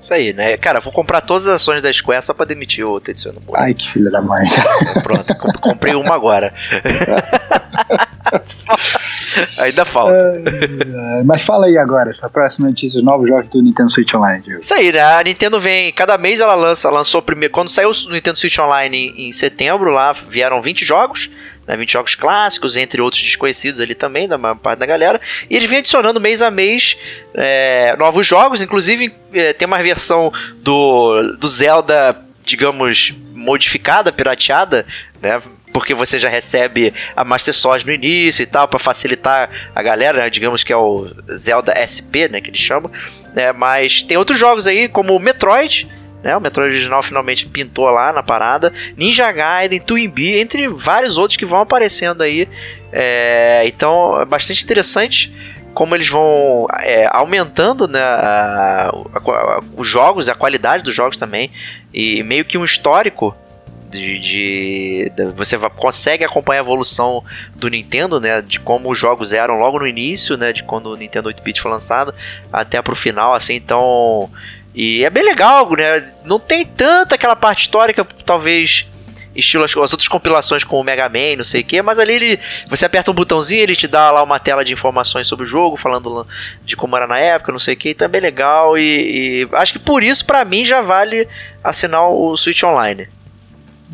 Isso aí, né? Cara, vou comprar todas as ações da Square só pra demitir o Tetsuya Nomura. Ai, que filha da mãe. Pronto, comprei uma agora. Ainda falta. mas fala aí agora, essa próxima notícia, os novos jogos do Nintendo Switch Online. Diego. Isso aí, né? A Nintendo vem, cada mês ela lança, lançou primeiro. Quando saiu o Nintendo Switch Online em setembro, lá vieram 20 jogos né, 20 jogos clássicos, entre outros desconhecidos ali também, da maior parte da galera. E eles vêm adicionando mês a mês é, novos jogos, inclusive é, tem uma versão do, do Zelda, digamos, modificada, pirateada, né? Porque você já recebe a Master Sword no início e tal, para facilitar a galera, né, digamos que é o Zelda SP, né, que eles chamam. É, mas tem outros jogos aí, como o Metroid, né? O Metroid original finalmente pintou lá na parada. Ninja Gaiden, Twin entre vários outros que vão aparecendo aí. É, então é bastante interessante como eles vão é, aumentando né, a, a, a, os jogos, a qualidade dos jogos também, e meio que um histórico de, de, de, você consegue acompanhar a evolução do Nintendo, né, de como os jogos eram logo no início, né, de quando o Nintendo 8-bit foi lançado até pro final, assim, então e é bem legal, né? Não tem tanta aquela parte histórica, talvez estilo as, as outras compilações com o Mega Man, não sei o que, mas ali ele, você aperta um botãozinho, ele te dá lá uma tela de informações sobre o jogo, falando de como era na época, não sei o que, então é bem legal e, e acho que por isso para mim já vale assinar o Switch Online.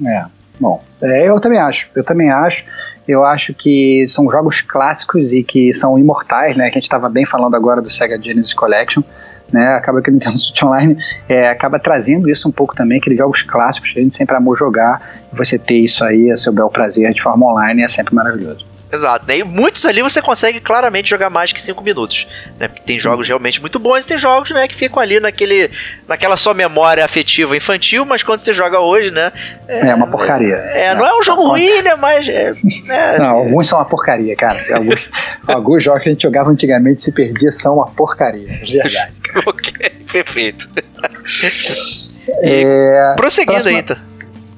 É, bom, é, eu também acho, eu também acho. Eu acho que são jogos clássicos e que são imortais, né? Que a gente estava bem falando agora do Sega Genesis Collection né? Acaba que o Nintendo Switch Online é, acaba trazendo isso um pouco também, aqueles jogos clássicos que a gente sempre amou jogar, e você ter isso aí a seu bel prazer de forma online é sempre maravilhoso. Exato, né? E muitos ali você consegue claramente jogar mais que 5 minutos, né? Porque tem jogos realmente muito bons e tem jogos, né, que ficam ali naquele, naquela sua memória afetiva infantil, mas quando você joga hoje, né? É, é uma porcaria. É, é, não é um jogo ruim, né? Mas. É, é, não, alguns são uma porcaria, cara. Alguns, alguns jogos que a gente jogava antigamente se perdia são uma porcaria. É verdade, ok, perfeito. É, prosseguindo próxima... aí, então.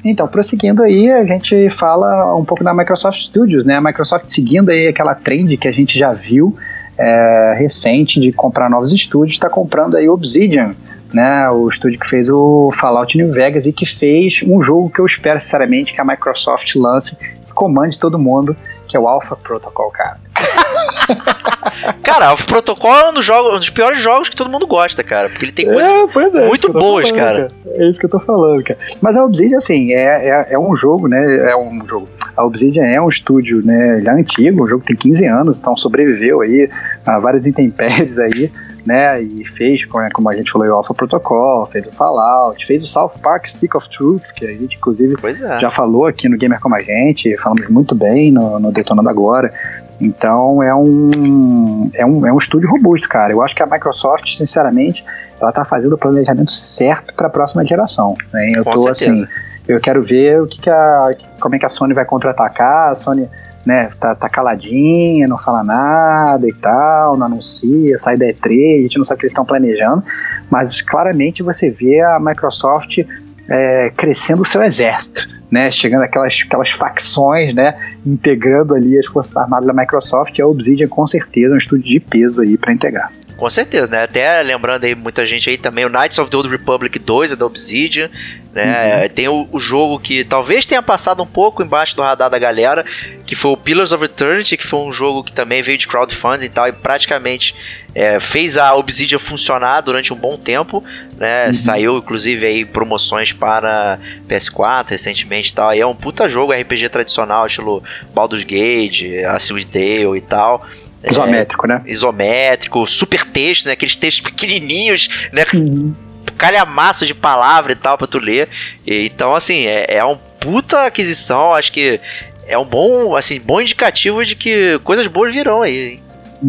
Então, prosseguindo aí, a gente fala um pouco da Microsoft Studios, né? A Microsoft seguindo aí aquela trend que a gente já viu é, recente de comprar novos estúdios, está comprando aí Obsidian, né? O estúdio que fez o Fallout New Vegas e que fez um jogo que eu espero sinceramente que a Microsoft lance e comande todo mundo, que é o Alpha Protocol, cara. cara, o Protocol é um dos, jogos, um dos piores jogos que todo mundo gosta, cara. Porque ele tem coisas é, é, muito boas, falando, cara. cara. É isso que eu tô falando, cara. Mas a Obsidian, assim, é, é, é, um jogo, né? É um jogo. A Obsidian é um estúdio, né? Ele é antigo, o jogo tem 15 anos, então sobreviveu aí a várias intempéries aí, né? E fez, como a gente falou, o Alpha Protocol, fez o Fallout, fez o South Park Stick of Truth, que a gente, inclusive, é. já falou aqui no Gamer Como a Gente, falamos muito bem no, no Detonando Agora. Então é um, é um, é um estúdio robusto, cara. Eu acho que a Microsoft, sinceramente, ela tá fazendo o planejamento certo para a próxima geração. Né? Eu Com tô certeza. assim, eu quero ver o que, que a, como é que a Sony vai contra-atacar. A Sony né, tá, tá caladinha, não fala nada e tal, não anuncia, sai da E3, a gente não sabe o que eles estão planejando, mas claramente você vê a Microsoft é, crescendo o seu exército né, chegando aquelas, aquelas facções, né, integrando ali as forças armadas da Microsoft, a Obsidian com certeza é um estúdio de peso aí para integrar. Com certeza, né? Até lembrando aí muita gente aí também, o Knights of the Old Republic 2 é da Obsidian, né? Uhum. Tem o, o, jogo que talvez tenha passado um pouco embaixo do radar da galera, que foi o Pillars of Eternity, que foi um jogo que também veio de crowdfunding e tal, e praticamente é, fez a Obsidian funcionar durante um bom tempo, né? Uhum. Saiu inclusive aí promoções para PS4 recentemente e tal. E é um puta jogo RPG tradicional, estilo Baldur's Gate, Asylum Dale e tal. Isométrico, é, né? Isométrico, super texto, né? Aqueles textos pequenininhos, né? Uhum. Calhamaço de palavra e tal pra tu ler. E, então, assim, é, é um puta aquisição. Acho que é um bom, assim, bom indicativo de que coisas boas virão aí.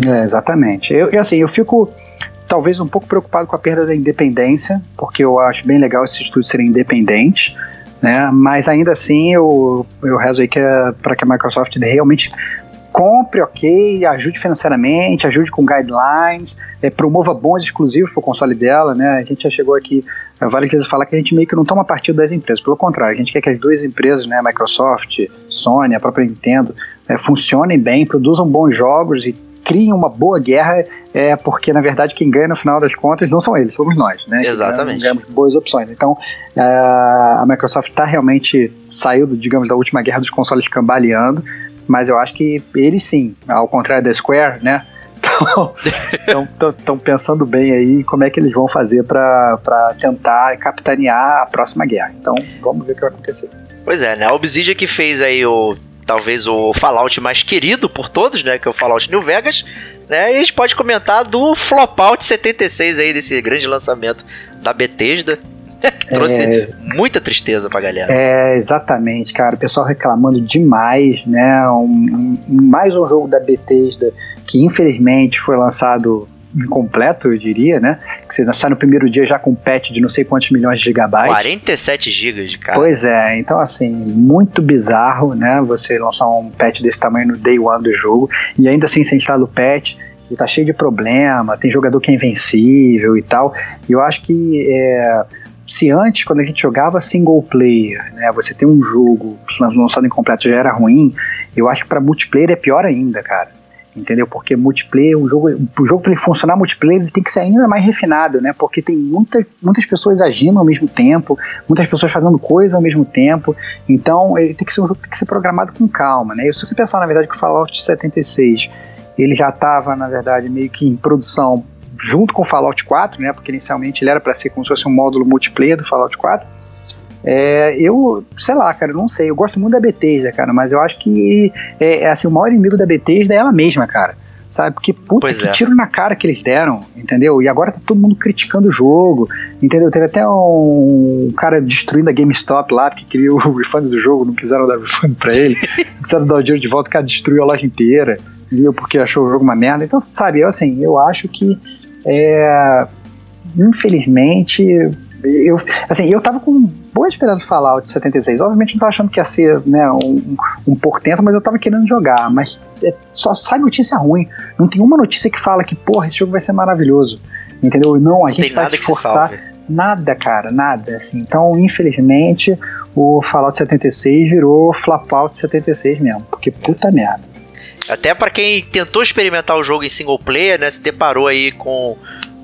É, exatamente. Eu, assim, eu fico talvez um pouco preocupado com a perda da independência, porque eu acho bem legal esses estudos serem independentes, né? Mas ainda assim eu, eu rezo aí que é para que a Microsoft realmente compre, ok, ajude financeiramente, ajude com guidelines, é, promova bons exclusivos para o console dela, né? A gente já chegou aqui, é, vale que falar que a gente meio que não toma partido das empresas, pelo contrário, a gente quer que as duas empresas, né, Microsoft, Sony, a própria Nintendo, é, funcionem bem, produzam bons jogos e criem uma boa guerra, é porque na verdade quem ganha no final das contas não são eles, somos nós, né? Exatamente. Ganhamos boas opções. Então a Microsoft está realmente saiu, digamos, da última guerra dos consoles cambaleando mas eu acho que eles sim, ao contrário da Square, né? Estão pensando bem aí como é que eles vão fazer para tentar capitanear a próxima guerra. Então vamos ver o que vai acontecer. Pois é, né? A Obsidian que fez aí o talvez o Fallout mais querido por todos, né, que é o Fallout New Vegas, né? E a gente pode comentar do Flopout 76 aí desse grande lançamento da Bethesda, trouxe é, muita tristeza pra galera. É, exatamente, cara. O pessoal reclamando demais, né? Um, um, mais um jogo da Bethesda que infelizmente foi lançado incompleto, eu diria, né? Que você sai no primeiro dia já com patch de não sei quantos milhões de gigabytes. 47 gigas de cara. Pois é, então assim, muito bizarro, né? Você lançar um patch desse tamanho no day one do jogo e ainda assim você instala o patch e tá cheio de problema, tem jogador que é invencível e tal. E eu acho que é, se antes, quando a gente jogava single player, né, você tem um jogo lançado incompleto já era ruim, eu acho que para multiplayer é pior ainda, cara. Entendeu? Porque multiplayer, o jogo, o jogo para ele funcionar multiplayer, ele tem que ser ainda mais refinado, né? Porque tem muita, muitas pessoas agindo ao mesmo tempo, muitas pessoas fazendo coisa ao mesmo tempo. Então, ele tem que ser um jogo que tem que ser programado com calma, né? E se você pensar, na verdade, que o Fallout 76 ele já estava, na verdade, meio que em produção junto com o Fallout 4, né? Porque inicialmente ele era para ser como se fosse um módulo multiplayer do Fallout 4. É, eu, sei lá, cara, não sei. Eu gosto muito da Bethesda, cara, mas eu acho que é, é assim, o maior inimigo da Bethesda é ela mesma, cara. Sabe? Porque, puta, pois que é. tiro na cara que eles deram, entendeu? E agora tá todo mundo criticando o jogo, entendeu? Teve até um cara destruindo a GameStop lá, porque queria o refund do jogo, não quiseram dar refund pra ele, quiseram dar o dinheiro de volta, o cara destruiu a loja inteira, entendeu? Porque achou o jogo uma merda. Então, sabe, eu assim, eu acho que é, infelizmente, eu, assim, eu tava com boa esperança de Fallout 76. Obviamente não tava achando que ia ser né, um, um portento, mas eu tava querendo jogar. Mas é, só sai notícia ruim. Não tem uma notícia que fala que, porra, esse jogo vai ser maravilhoso. Entendeu? Não, a não gente vai se esforçar. Nada, cara, nada. Assim. Então, infelizmente, o Fallout 76 virou Flapout 76 mesmo. Porque puta merda. Até para quem tentou experimentar o jogo em single player, né, se deparou aí com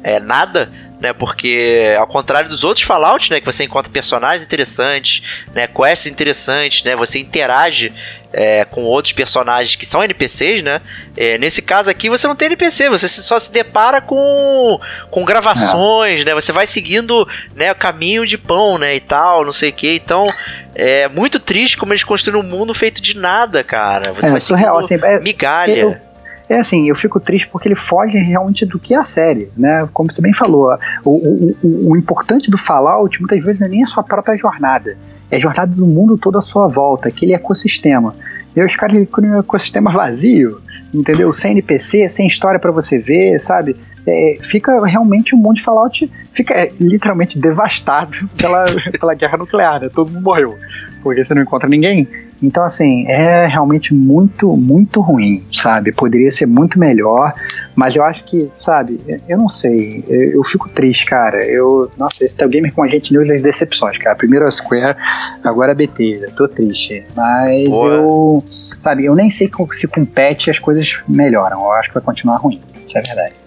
é, nada, né? Porque ao contrário dos outros Fallout, né, que você encontra personagens interessantes, né, quests interessantes, né, você interage é, com outros personagens que são NPCs, né? É, nesse caso aqui você não tem NPC, você só se depara com, com gravações, é. né? Você vai seguindo né, o caminho de pão, né, e tal, não sei o que. Então é muito triste como eles construíram um mundo feito de nada, cara. Você é, vai surreal, assim, é, migalha. Eu é assim, eu fico triste porque ele foge realmente do que é a série, né? Como você bem falou, o, o, o, o importante do Fallout muitas vezes não é nem a sua própria jornada, é a jornada do mundo todo à sua volta, aquele ecossistema. E os caras criam um ecossistema vazio, entendeu? Sem NPC, sem história para você ver, sabe? É, fica realmente o mundo de Fallout fica é, literalmente devastado pela, pela guerra nuclear, né? Todo mundo morreu, porque você não encontra ninguém. Então, assim, é realmente muito, muito ruim, sabe? Poderia ser muito melhor, mas eu acho que, sabe, eu não sei, eu, eu fico triste, cara. Eu, nossa, esse Tel Gamer com a gente news das decepções, cara. Primeiro a Square, agora a Bethesda. Tô triste, mas Boa. eu, sabe, eu nem sei se com patch as coisas melhoram. Eu acho que vai continuar ruim, isso é verdade.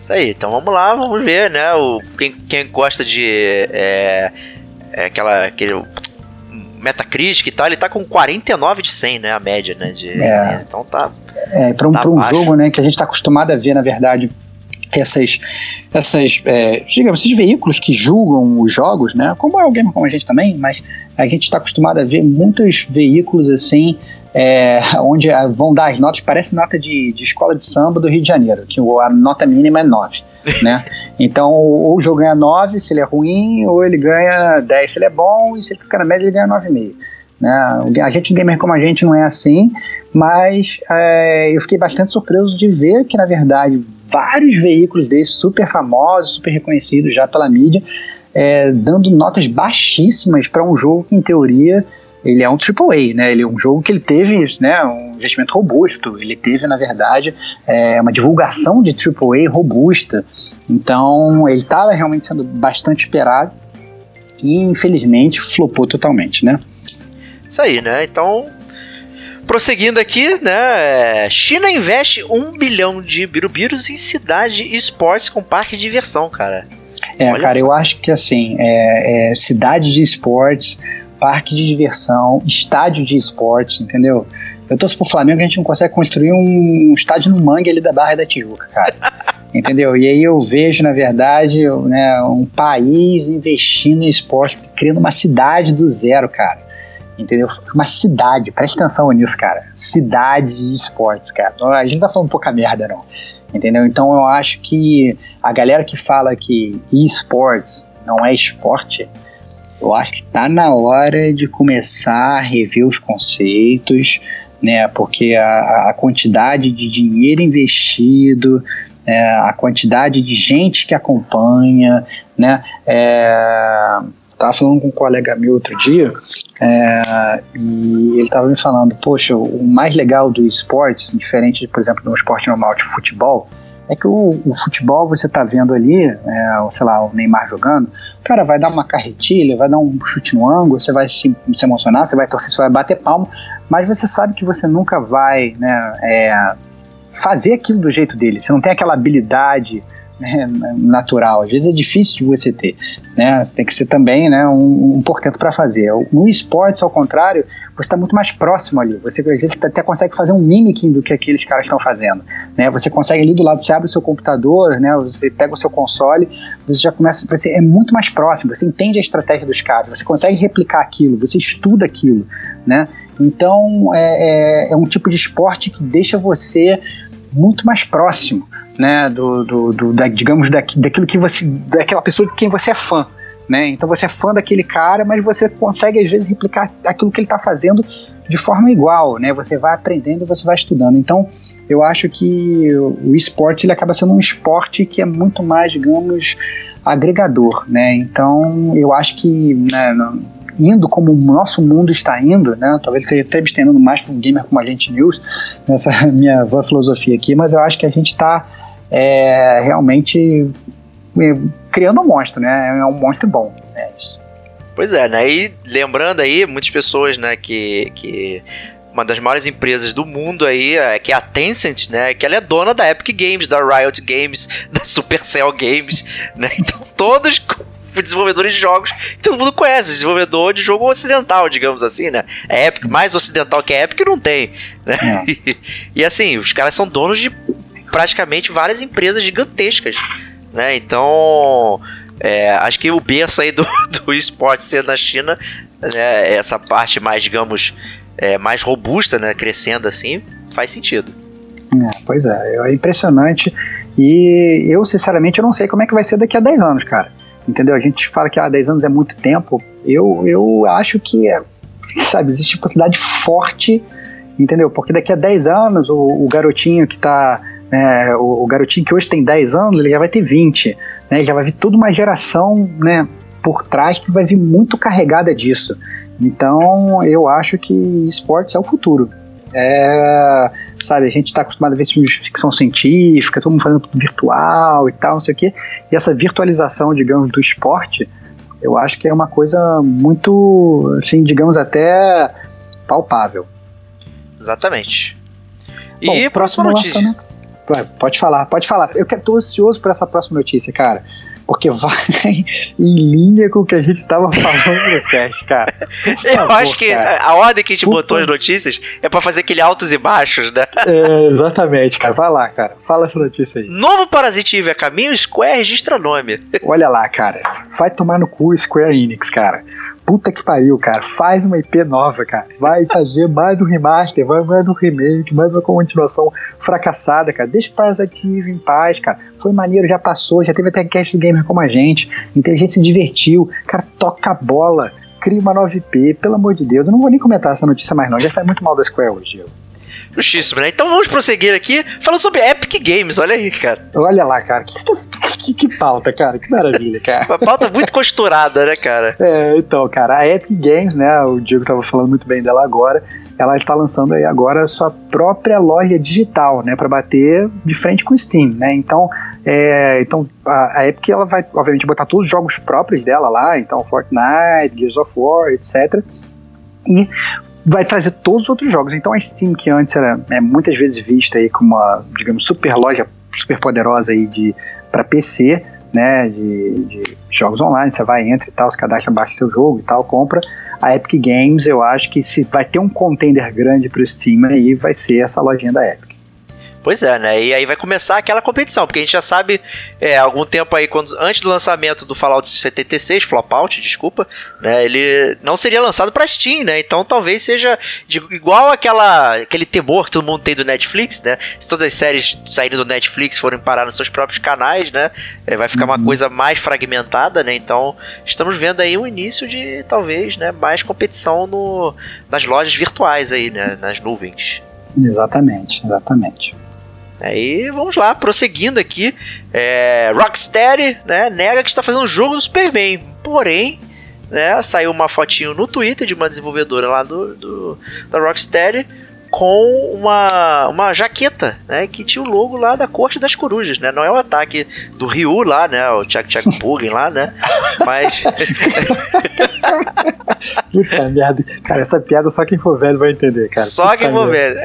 Isso aí, então vamos lá, vamos ver, né? O, quem, quem gosta de. É, é aquela. Aquele, Metacritic e tal, ele tá com 49 de 100, né? A média, né? De, é. então tá. É, pra um, tá pra um jogo, né? Que a gente tá acostumado a ver, na verdade, essas, essas é, digamos, esses veículos que julgam os jogos, né? Como é o game como a gente também, mas a gente está acostumado a ver muitos veículos assim, é, onde vão dar as notas, parece nota de, de escola de samba do Rio de Janeiro, que a nota mínima é 9. né? Então, ou o jogo ganha 9 se ele é ruim, ou ele ganha 10 se ele é bom, e se ele ficar na média, ele ganha 9,5. Né? A gente, gamer como a gente, não é assim, mas é, eu fiquei bastante surpreso de ver que, na verdade, vários veículos desses super famosos, super reconhecidos já pela mídia, é, dando notas baixíssimas para um jogo que, em teoria, ele é um AAA, né? Ele é um jogo que ele teve, né, um investimento robusto. Ele teve, na verdade, é, uma divulgação de AAA robusta. Então, ele estava realmente sendo bastante esperado e, infelizmente, flopou totalmente, né? Isso aí, né? Então, prosseguindo aqui, né? China investe um bilhão de birubiros em cidade e esportes com parque de diversão, cara. É, Olha cara, só. eu acho que assim, é, é cidade de esportes parque de diversão, estádio de esportes, entendeu? Eu torço pro Flamengo a gente não consegue construir um estádio no mangue ali da Barra da Tijuca, cara. entendeu? E aí eu vejo, na verdade, né, um país investindo em esporte, criando uma cidade do zero, cara. Entendeu? Uma cidade, presta atenção nisso, cara. Cidade de esportes, cara. A gente não tá falando pouca merda, não. Entendeu? Então eu acho que a galera que fala que esportes não é esporte, eu acho que está na hora de começar a rever os conceitos, né? Porque a, a quantidade de dinheiro investido, é, a quantidade de gente que acompanha, né? É, tava falando com um colega meu outro dia é, e ele estava me falando, poxa, o mais legal do esportes, diferente, por exemplo, de um esporte normal de futebol, é que o, o futebol você tá vendo ali, é, sei lá, o Neymar jogando, o cara vai dar uma carretilha, vai dar um chute no ângulo, você vai se, se emocionar, você vai torcer, você vai bater palma, mas você sabe que você nunca vai né, é, fazer aquilo do jeito dele, você não tem aquela habilidade né, natural. Às vezes é difícil de você ter, né? Você tem que ser também, né, um, um portento para fazer. No esportes, ao contrário, você está muito mais próximo ali. Você às vezes até consegue fazer um mimicking do que aqueles caras estão fazendo, né? Você consegue ali do lado, você abre o seu computador, né? Você pega o seu console, você já começa, você é muito mais próximo. Você entende a estratégia dos caras, você consegue replicar aquilo, você estuda aquilo, né? Então é, é, é um tipo de esporte que deixa você muito mais próximo, né, do, do, do da, digamos, da, daquilo que você, daquela pessoa de quem você é fã, né, então você é fã daquele cara, mas você consegue às vezes replicar aquilo que ele está fazendo de forma igual, né, você vai aprendendo você vai estudando, então eu acho que o esporte ele acaba sendo um esporte que é muito mais, digamos, agregador, né, então eu acho que, né, indo como o nosso mundo está indo, né? Talvez esteja até me estendendo mais para um gamer como a gente news, nessa minha filosofia aqui, mas eu acho que a gente está é, realmente criando um monstro, né? É um monstro bom, né? Isso. Pois é, né? E lembrando aí, muitas pessoas, né, que, que uma das maiores empresas do mundo aí, é, que é a Tencent, né? Que ela é dona da Epic Games, da Riot Games, da Supercell Games, né? Então todos desenvolvedores de jogos que todo mundo conhece, desenvolvedor de jogo ocidental, digamos assim, né? É Epic, mais ocidental que a Epic não tem, né? É. E, e, assim, os caras são donos de praticamente várias empresas gigantescas, né? Então, é, acho que o berço aí do, do esporte ser na China, né, essa parte mais, digamos, é, mais robusta, né, crescendo assim, faz sentido. É, pois é, é impressionante. E eu, sinceramente, eu não sei como é que vai ser daqui a 10 anos, cara entendeu? A gente fala que ah, 10 anos é muito tempo. Eu, eu acho que, é, sabe, existe possibilidade forte, entendeu? Porque daqui a 10 anos o, o garotinho que está né, o, o, garotinho que hoje tem 10 anos, ele já vai ter 20, né? Ele já vai vir toda uma geração, né, por trás que vai vir muito carregada disso. Então, eu acho que esportes é o futuro. É, sabe, a gente está acostumado a ver filmes de ficção científica, todo mundo fazendo tudo virtual e tal, não sei o quê. E essa virtualização, digamos, do esporte, eu acho que é uma coisa muito, assim, digamos, até palpável. Exatamente. E Bom, próxima notícia. Lançamento... Pode falar, pode falar. Eu tô ansioso por essa próxima notícia, cara porque vai em linha com o que a gente estava falando no cast, cara. Eu favor, acho que cara. a ordem que a gente Puta. botou as notícias é para fazer aquele altos e baixos, né? É, exatamente, cara. Vai lá, cara. Fala essa notícia aí. Novo Parasite Eve a caminho, Square registra nome. Olha lá, cara. Vai tomar no cu Square Enix, cara puta que pariu, cara. Faz uma IP nova, cara. Vai fazer mais um remaster, vai mais um remake, mais uma continuação fracassada, cara. Deixa o Parasite em paz, cara. Foi maneiro, já passou, já teve até cast do gamer como a gente. Então a gente se divertiu. Cara, toca a bola. Cria uma nova IP, pelo amor de Deus. Eu não vou nem comentar essa notícia mais não. Já faz muito mal da Square hoje, eu. Justíssimo, né? Então vamos prosseguir aqui falando sobre Epic Games. Olha aí, cara. Olha lá, cara. Que, que, que pauta, cara. Que maravilha, cara. Uma pauta muito costurada, né, cara? É, então, cara, a Epic Games, né? O Diego tava falando muito bem dela agora. Ela está lançando aí agora a sua própria loja digital, né, para bater de frente com o Steam, né? Então, é, então a, a Epic ela vai, obviamente, botar todos os jogos próprios dela lá, então Fortnite, Gears of War, etc. E vai trazer todos os outros jogos. Então a Steam, que antes era é, muitas vezes vista aí como uma, digamos, super loja super poderosa aí de para PC, né, de, de, jogos online, você vai, entra e tal, se cadastra, baixa seu jogo e tal, compra. A Epic Games, eu acho que se vai ter um contender grande pro Steam aí, vai ser essa lojinha da Epic. Pois é, né? E aí vai começar aquela competição, porque a gente já sabe, é, algum tempo aí, quando, antes do lançamento do Fallout 76, Flopout, desculpa, né? Ele não seria lançado pra Steam, né? Então talvez seja de, igual aquela, aquele temor que todo mundo tem do Netflix, né? Se todas as séries saírem do Netflix forem parar nos seus próprios canais, né? É, vai ficar uma uhum. coisa mais fragmentada, né? Então estamos vendo aí o início de talvez, né? Mais competição no, nas lojas virtuais aí, né? Nas nuvens. Exatamente, exatamente. Aí vamos lá, prosseguindo aqui. É, Rocksteady né, nega que está fazendo um jogo do Superman. Porém, né, saiu uma fotinho no Twitter de uma desenvolvedora lá do, do da Rocksteady com uma, uma jaqueta, né, que tinha o logo lá da Corte das Corujas, né? Não é o ataque do Ryu lá, né, o Chuck Chuck Puggin lá, né? Mas Puta merda. Cara, essa piada só quem for velho vai entender, cara. Só Puta quem for velho.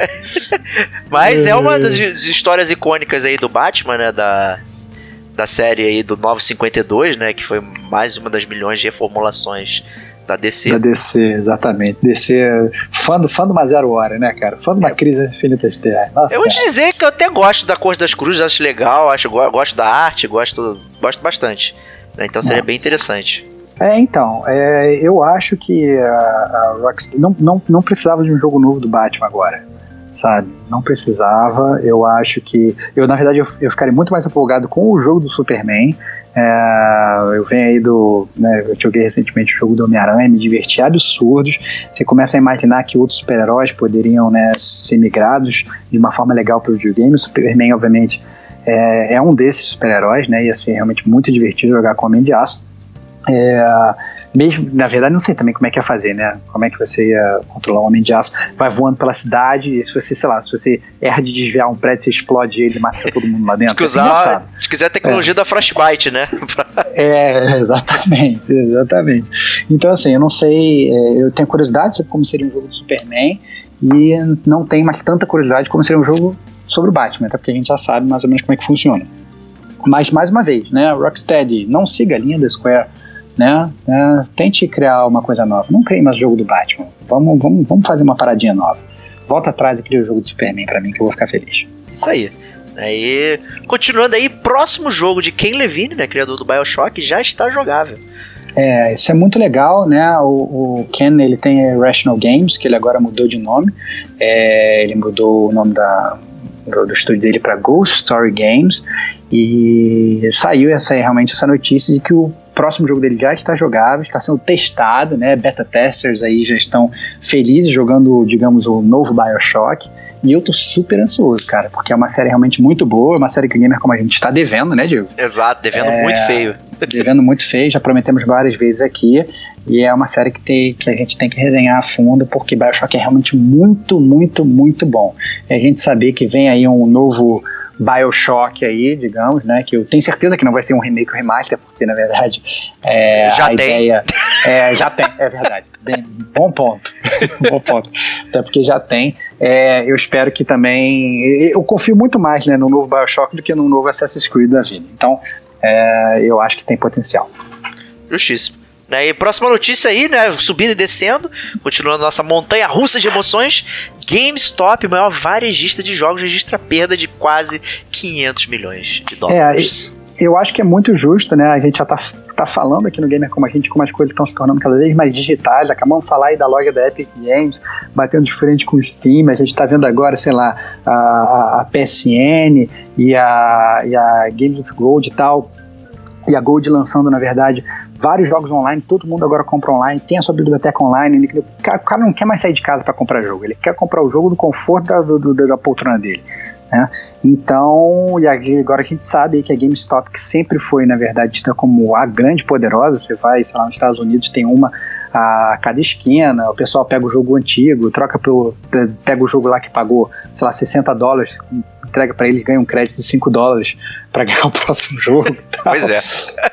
Mas é uma das histórias icônicas aí do Batman, né, da da série aí do 952, né, que foi mais uma das milhões de reformulações da DC. Da DC, exatamente. DC, fã do, fã do uma zero hora, né, cara? Fã de uma é. crise infinita terras. Nossa, eu vou te dizer que eu até gosto da cor das cruzes, acho legal, acho, gosto da arte, gosto, gosto bastante. Né? Então seria Nossa. bem interessante. É, então, é, eu acho que a, a Rockstar não, não, não precisava de um jogo novo do Batman agora sabe? Não precisava. Eu acho que. Eu, na verdade, eu, eu ficaria muito mais empolgado com o jogo do Superman. É, eu venho aí do. Né, eu joguei recentemente o jogo do Homem-Aranha, me diverti absurdos. Você começa a imaginar que outros super-heróis poderiam né, ser migrados de uma forma legal para o videogame. O Superman, obviamente, é, é um desses super-heróis, né? Ia realmente muito divertido jogar com Homem de Aço. É, mesmo, na verdade, não sei também como é que ia fazer, né? Como é que você ia controlar um homem de aço? Vai voando pela cidade e se você, sei lá, se você erra de desviar um prédio, você explode ele e mata todo mundo lá dentro. Se usar, se quiser a tecnologia é. da Frostbite, né? é, exatamente, exatamente. Então, assim, eu não sei, é, eu tenho curiosidade sobre como seria um jogo do Superman e não tenho mais tanta curiosidade como seria um jogo sobre o Batman, até porque a gente já sabe mais ou menos como é que funciona. Mas, mais uma vez, né, Rocksteady, não siga a linha da Square né? É, tente criar uma coisa nova. Não crie mais jogo do Batman. Vamos, vamos, vamos fazer uma paradinha nova. Volta atrás e cria o jogo do Superman para mim que eu vou ficar feliz. Isso aí. Aí, continuando aí, próximo jogo de Ken Levine, né, criador do BioShock, já está jogável. É, isso é muito legal, né? O, o Ken ele tem Rational Games, que ele agora mudou de nome. É, ele mudou o nome da, do, do estúdio dele para Ghost Story Games e saiu essa realmente essa notícia de que o próximo jogo dele já está jogável, está sendo testado, né? Beta testers aí já estão felizes jogando, digamos, o novo BioShock. E eu tô super ansioso, cara, porque é uma série realmente muito boa, uma série que gamer como a gente está devendo, né, Diego? Exato, devendo é, muito feio. Devendo muito feio, já prometemos várias vezes aqui. E é uma série que, tem, que a gente tem que resenhar a fundo, porque Bioshock é realmente muito, muito, muito bom. E a gente saber que vem aí um novo Bioshock aí, digamos, né? Que eu tenho certeza que não vai ser um remake ou remaster, porque na verdade é, já a tem. ideia. É, já tem, é verdade. Bem, bom ponto. bom ponto. Até porque já tem. É, eu espero que também. Eu confio muito mais né, no novo Bioshock do que no novo Assassin's Creed da vida. Então, é, eu acho que tem potencial. Justíssimo. Né? E próxima notícia aí, né? Subindo e descendo, continuando nossa montanha russa de emoções. GameStop, maior varejista de jogos, registra perda de quase 500 milhões de dólares. É, eu acho que é muito justo, né? A gente já tá, tá falando aqui no Gamer como a gente, como as coisas estão se tornando cada vez mais digitais. Acabamos de falar aí da loja da Epic Games, batendo de frente com o Steam. A gente tá vendo agora, sei lá, a, a PSN e a, e a Games Gold e tal. E a Gold lançando, na verdade, vários jogos online, todo mundo agora compra online, tem a sua biblioteca online. Ele, o cara não quer mais sair de casa para comprar jogo, ele quer comprar o jogo do conforto da, do, da poltrona dele. Né? Então, e agora a gente sabe que a GameStop, que sempre foi, na verdade, tida como a grande poderosa, você vai, sei lá, nos Estados Unidos tem uma a cada esquina, o pessoal pega o jogo antigo, troca pelo. pega o jogo lá que pagou, sei lá, 60 dólares, entrega para eles, ganha um crédito de 5 dólares para ganhar o próximo jogo. pois é.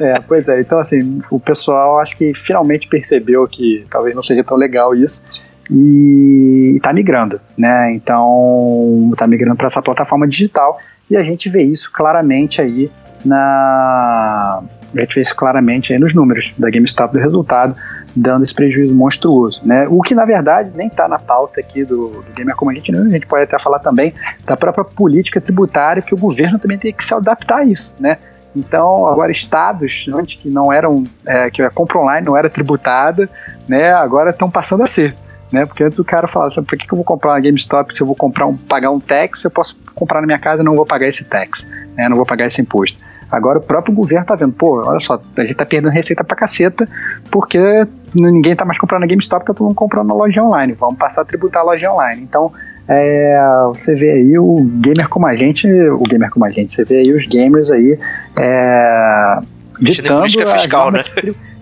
é. Pois é, então assim, o pessoal acho que finalmente percebeu que talvez não seja tão legal isso e está migrando, né? Então está migrando para essa plataforma digital e a gente vê isso claramente aí na a gente isso claramente aí nos números da GameStop do resultado, dando esse prejuízo monstruoso, né? O que na verdade nem está na pauta aqui do, do Gamer como a gente, a gente pode até falar também da própria política tributária que o governo também tem que se adaptar a isso, né? Então, agora estados, antes que não eram, é, que a compra online não era tributada, né, agora estão passando a ser né? Porque antes o cara falava assim, por que, que eu vou comprar uma GameStop se eu vou comprar um, pagar um tax, eu posso comprar na minha casa e não vou pagar esse tax, né? Não vou pagar esse imposto. Agora o próprio governo tá vendo, pô, olha só, a gente tá perdendo receita pra caceta, porque ninguém tá mais comprando na GameStop, tá todo mundo comprando na loja online. Vamos passar a tributar a loja online. Então, é, você vê aí o gamer como a gente, o gamer como a gente, você vê aí os gamers aí é, ditando política fiscal, né?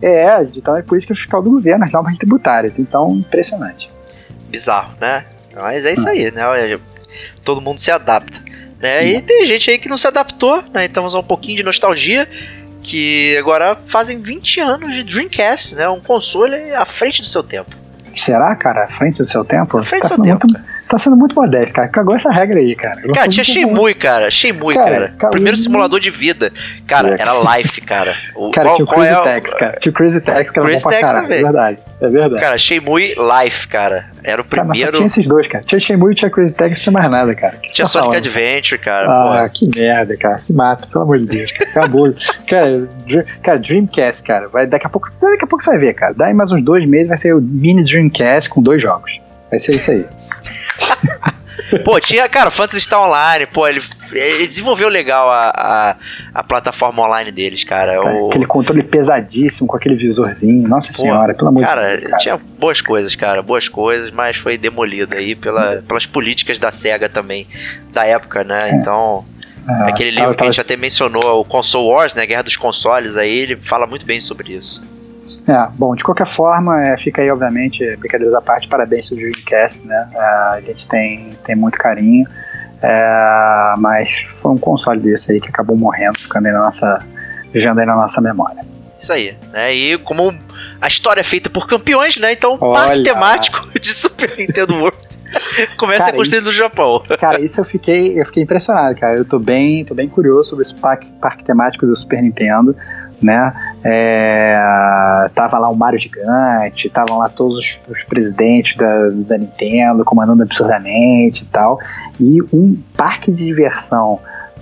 É, ditando a política fiscal do governo, as normas tributárias. Então, impressionante. Bizarro, né? Mas é isso hum. aí, né? Todo mundo se adapta. Né? E tem gente aí que não se adaptou, né? Então vamos um pouquinho de nostalgia. Que agora fazem 20 anos de Dreamcast, né? Um console à frente do seu tempo. Será, cara? À frente do seu tempo? À frente tá do seu tempo. Muito tá sendo muito modesto, cara. Cagou essa regra aí, cara. Eu cara, tinha Shenmue, cara. Shenmue, cara. cara. Primeiro simulador de vida. Cara, é. era Life, cara. O, cara, qual, tinha o Crazy é Tax, cara. Tinha o Crazy Tax, que era Crazy bom pra caralho. Também. É verdade. É verdade. Cara, Shenmue Life, cara. Era o primeiro. Cara, mas tinha esses dois, cara. Tinha Shenmue e tinha Crazy Tax, não tinha mais nada, cara. Que tinha tá Sonic falando? Adventure, cara. Ah, pô. que merda, cara. Se mata, pelo amor de Deus. Cara. Acabou. cara, cara, Dreamcast, cara. Vai, daqui, a pouco, daqui a pouco você vai ver, cara. Daí mais uns dois meses vai ser o mini Dreamcast com dois jogos. Vai ser isso aí. Pô, tinha, cara, Fantasy Star Online, pô, ele, ele desenvolveu legal a, a, a plataforma online deles, cara. cara o... Aquele controle pesadíssimo com aquele visorzinho, nossa pô, senhora, pelo amor de Deus. Cara, tinha boas coisas, cara, boas coisas, mas foi demolido aí pela, pelas políticas da SEGA também, da época, né? É. Então. Ah, aquele livro que a gente até mencionou, o Console Wars, né? Guerra dos Consoles, aí ele fala muito bem sobre isso. É, bom, de qualquer forma, é, fica aí, obviamente, brincadeiras à parte, parabéns ao Dreamcast, né? É, a gente tem, tem muito carinho, é, mas foi um console desse aí que acabou morrendo, ficando aí na nossa, vivendo aí na nossa memória. Isso aí, né? E como a história é feita por campeões, né? Então, Olha. parque temático de Super Nintendo World começa cara, a construir no Japão. Cara, isso eu fiquei, eu fiquei impressionado, cara. Eu tô bem, tô bem curioso sobre esse parque, parque temático do Super Nintendo né? É, tava lá o Mario Gigante, estavam lá todos os, os presidentes da, da, Nintendo comandando absurdamente e tal. E um parque de diversão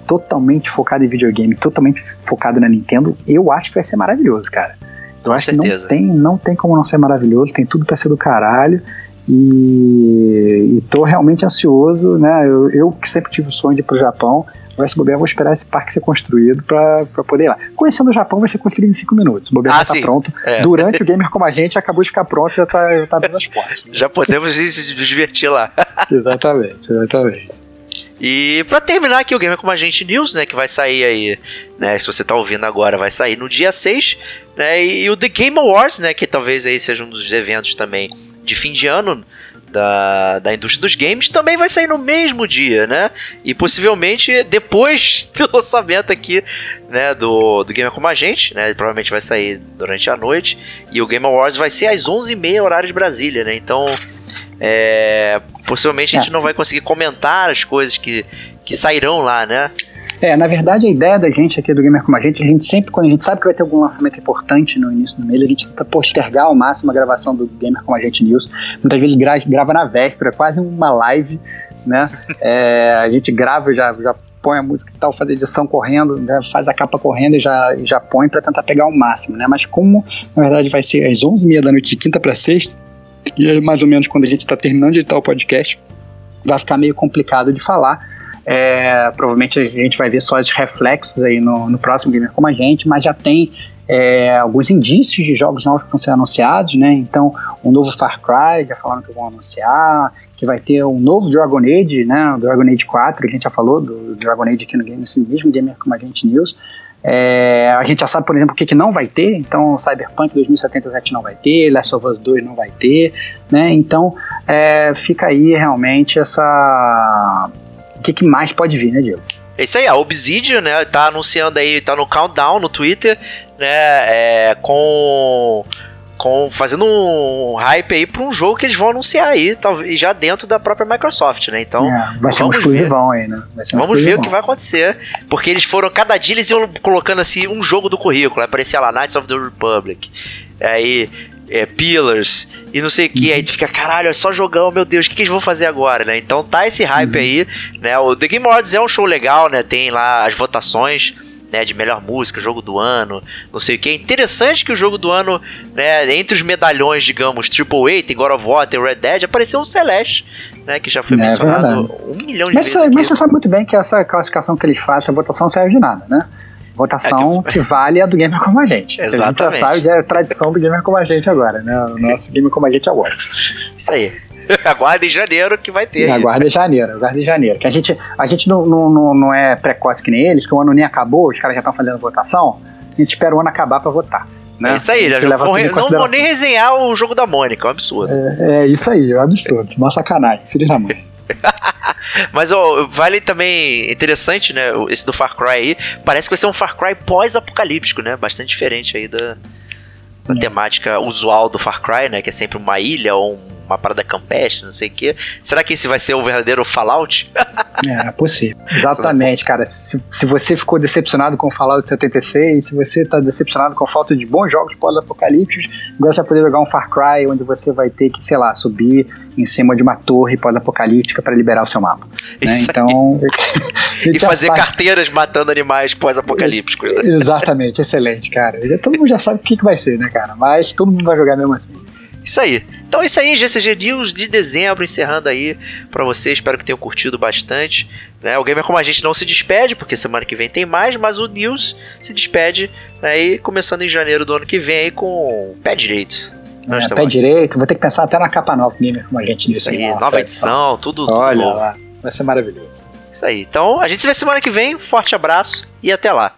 totalmente focado em videogame, totalmente focado na Nintendo, eu acho que vai ser maravilhoso, cara. Eu Com acho certeza. que não tem, não tem como não ser maravilhoso, tem tudo para ser do caralho. E, e tô realmente ansioso, né? Eu, eu que sempre tive o sonho de ir pro Japão, vai se bobear, vou esperar esse parque ser construído para poder ir lá. Conhecendo o Japão, vai ser construído em 5 minutos. O bobear ah, já tá pronto. É. Durante o gamer como a gente, acabou de ficar pronto, já tá, já tá abrindo as portas. já podemos se divertir lá. exatamente, exatamente. E para terminar aqui o Gamer Como a Gente News, né, que vai sair aí, né, se você tá ouvindo agora, vai sair no dia 6, né, e o The Game Awards, né, que talvez aí seja um dos eventos também de fim de ano, da, da indústria dos games também vai sair no mesmo dia, né? E possivelmente depois do lançamento aqui, né, do, do Gamer Como a Gente, né? Provavelmente vai sair durante a noite. E o Game Awards vai ser às 11h30 horário de Brasília, né? Então, é, possivelmente a gente é. não vai conseguir comentar as coisas que, que sairão lá, né? É, na verdade, a ideia da gente aqui do Gamer Como a Gente, a gente sempre, quando a gente sabe que vai ter algum lançamento importante no início do mês, a gente tenta postergar ao máximo a gravação do Gamer Como a Gente News. Muitas vezes gra grava na véspera, quase uma live, né? É, a gente grava, já, já põe a música e tal, faz a edição correndo, né? faz a capa correndo e já, já põe para tentar pegar o máximo, né? Mas como, na verdade, vai ser às 11h30 da noite de quinta para sexta, e aí mais ou menos quando a gente está terminando de editar o podcast, vai ficar meio complicado de falar, é, provavelmente a gente vai ver só os reflexos aí no, no próximo Gamer Como a Gente, mas já tem é, alguns indícios de jogos novos que vão ser anunciados, né? Então, um novo Far Cry, já falaram que vão anunciar, que vai ter um novo Dragon Age, né? O Dragon Age 4, que a gente já falou do Dragon Age aqui no game, nesse mesmo Gamer como a gente News. É, a gente já sabe, por exemplo, o que, que não vai ter. Então, Cyberpunk 2077 não vai ter, Last of Us 2 não vai ter, né? Então, é, fica aí realmente essa. O que, que mais pode vir, né, Diego? É isso aí, a Obsidian, né, tá anunciando aí, tá no countdown no Twitter, né, é, com com fazendo um hype aí para um jogo que eles vão anunciar aí, talvez já dentro da própria Microsoft, né? Então, é, vai ser um exclusivão aí, né? Um vamos ver o que vai acontecer, porque eles foram cada dia eles iam colocando assim um jogo do currículo, aparecia lá Knights of the Republic. Aí é, Pillars e não sei o que. Aí tu fica, caralho, é só jogão, meu Deus, o que, que eles vão fazer agora, né? Então tá esse hype uhum. aí, né? O The Game Awards é um show legal, né? Tem lá as votações né, de melhor música, jogo do ano, não sei o que. É interessante que o jogo do ano, né, entre os medalhões, digamos, Triple A, tem God of War, tem Red Dead, apareceu o Celeste, né, que já foi é, mencionado um milhão de mas, vezes. Mas você sabe muito bem que essa classificação que eles fazem, a votação não serve de nada, né? Votação é que... que... vale a do Gamer Como a Gente. Exatamente. A gente já sabe que é a tradição do Gamer Como a Gente agora, né? O nosso Gamer Como a Gente Awards. Isso aí. aguarda em janeiro que vai ter. Aguarda em janeiro, aguarda em janeiro. Que a gente, a gente não, não, não é precoce que nem eles, que o ano nem acabou, os caras já estão fazendo votação. A gente espera o ano acabar para votar. Né? É isso aí, já vou re... não vou nem resenhar o jogo da Mônica, é um absurdo. É, é isso aí, é um absurdo. Uma sacanagem, filho da mãe. Mas ó, vale também interessante, né? Esse do Far Cry aí. Parece que vai ser um Far Cry pós-apocalíptico, né? Bastante diferente aí da, da é. temática usual do Far Cry, né? Que é sempre uma ilha ou um uma parada campestre, não sei o quê. Será que esse vai ser o verdadeiro Fallout? é, possível. Exatamente, cara. Se, se você ficou decepcionado com o Fallout 76, se você tá decepcionado com a falta de bons jogos pós-apocalípticos, agora você vai poder jogar um Far Cry onde você vai ter que, sei lá, subir em cima de uma torre pós-apocalíptica para liberar o seu mapa. Né? Então. e fazer carteiras matando animais pós-apocalípticos. Né? Exatamente, excelente, cara. Todo mundo já sabe o que, que vai ser, né, cara? Mas todo mundo vai jogar mesmo assim. Isso aí. Então é isso aí, GCG News de dezembro, encerrando aí para você. Espero que tenham curtido bastante. Né? O Gamer Como a gente não se despede, porque semana que vem tem mais, mas o News se despede né? e começando em janeiro do ano que vem aí com pé direito. É, pé direito, vou ter que pensar até na capa nova Gamer Como a gente Isso aí, nova edição, tudo, tudo Olha lá, vai ser maravilhoso. Isso aí. Então a gente se vê semana que vem. Forte abraço e até lá.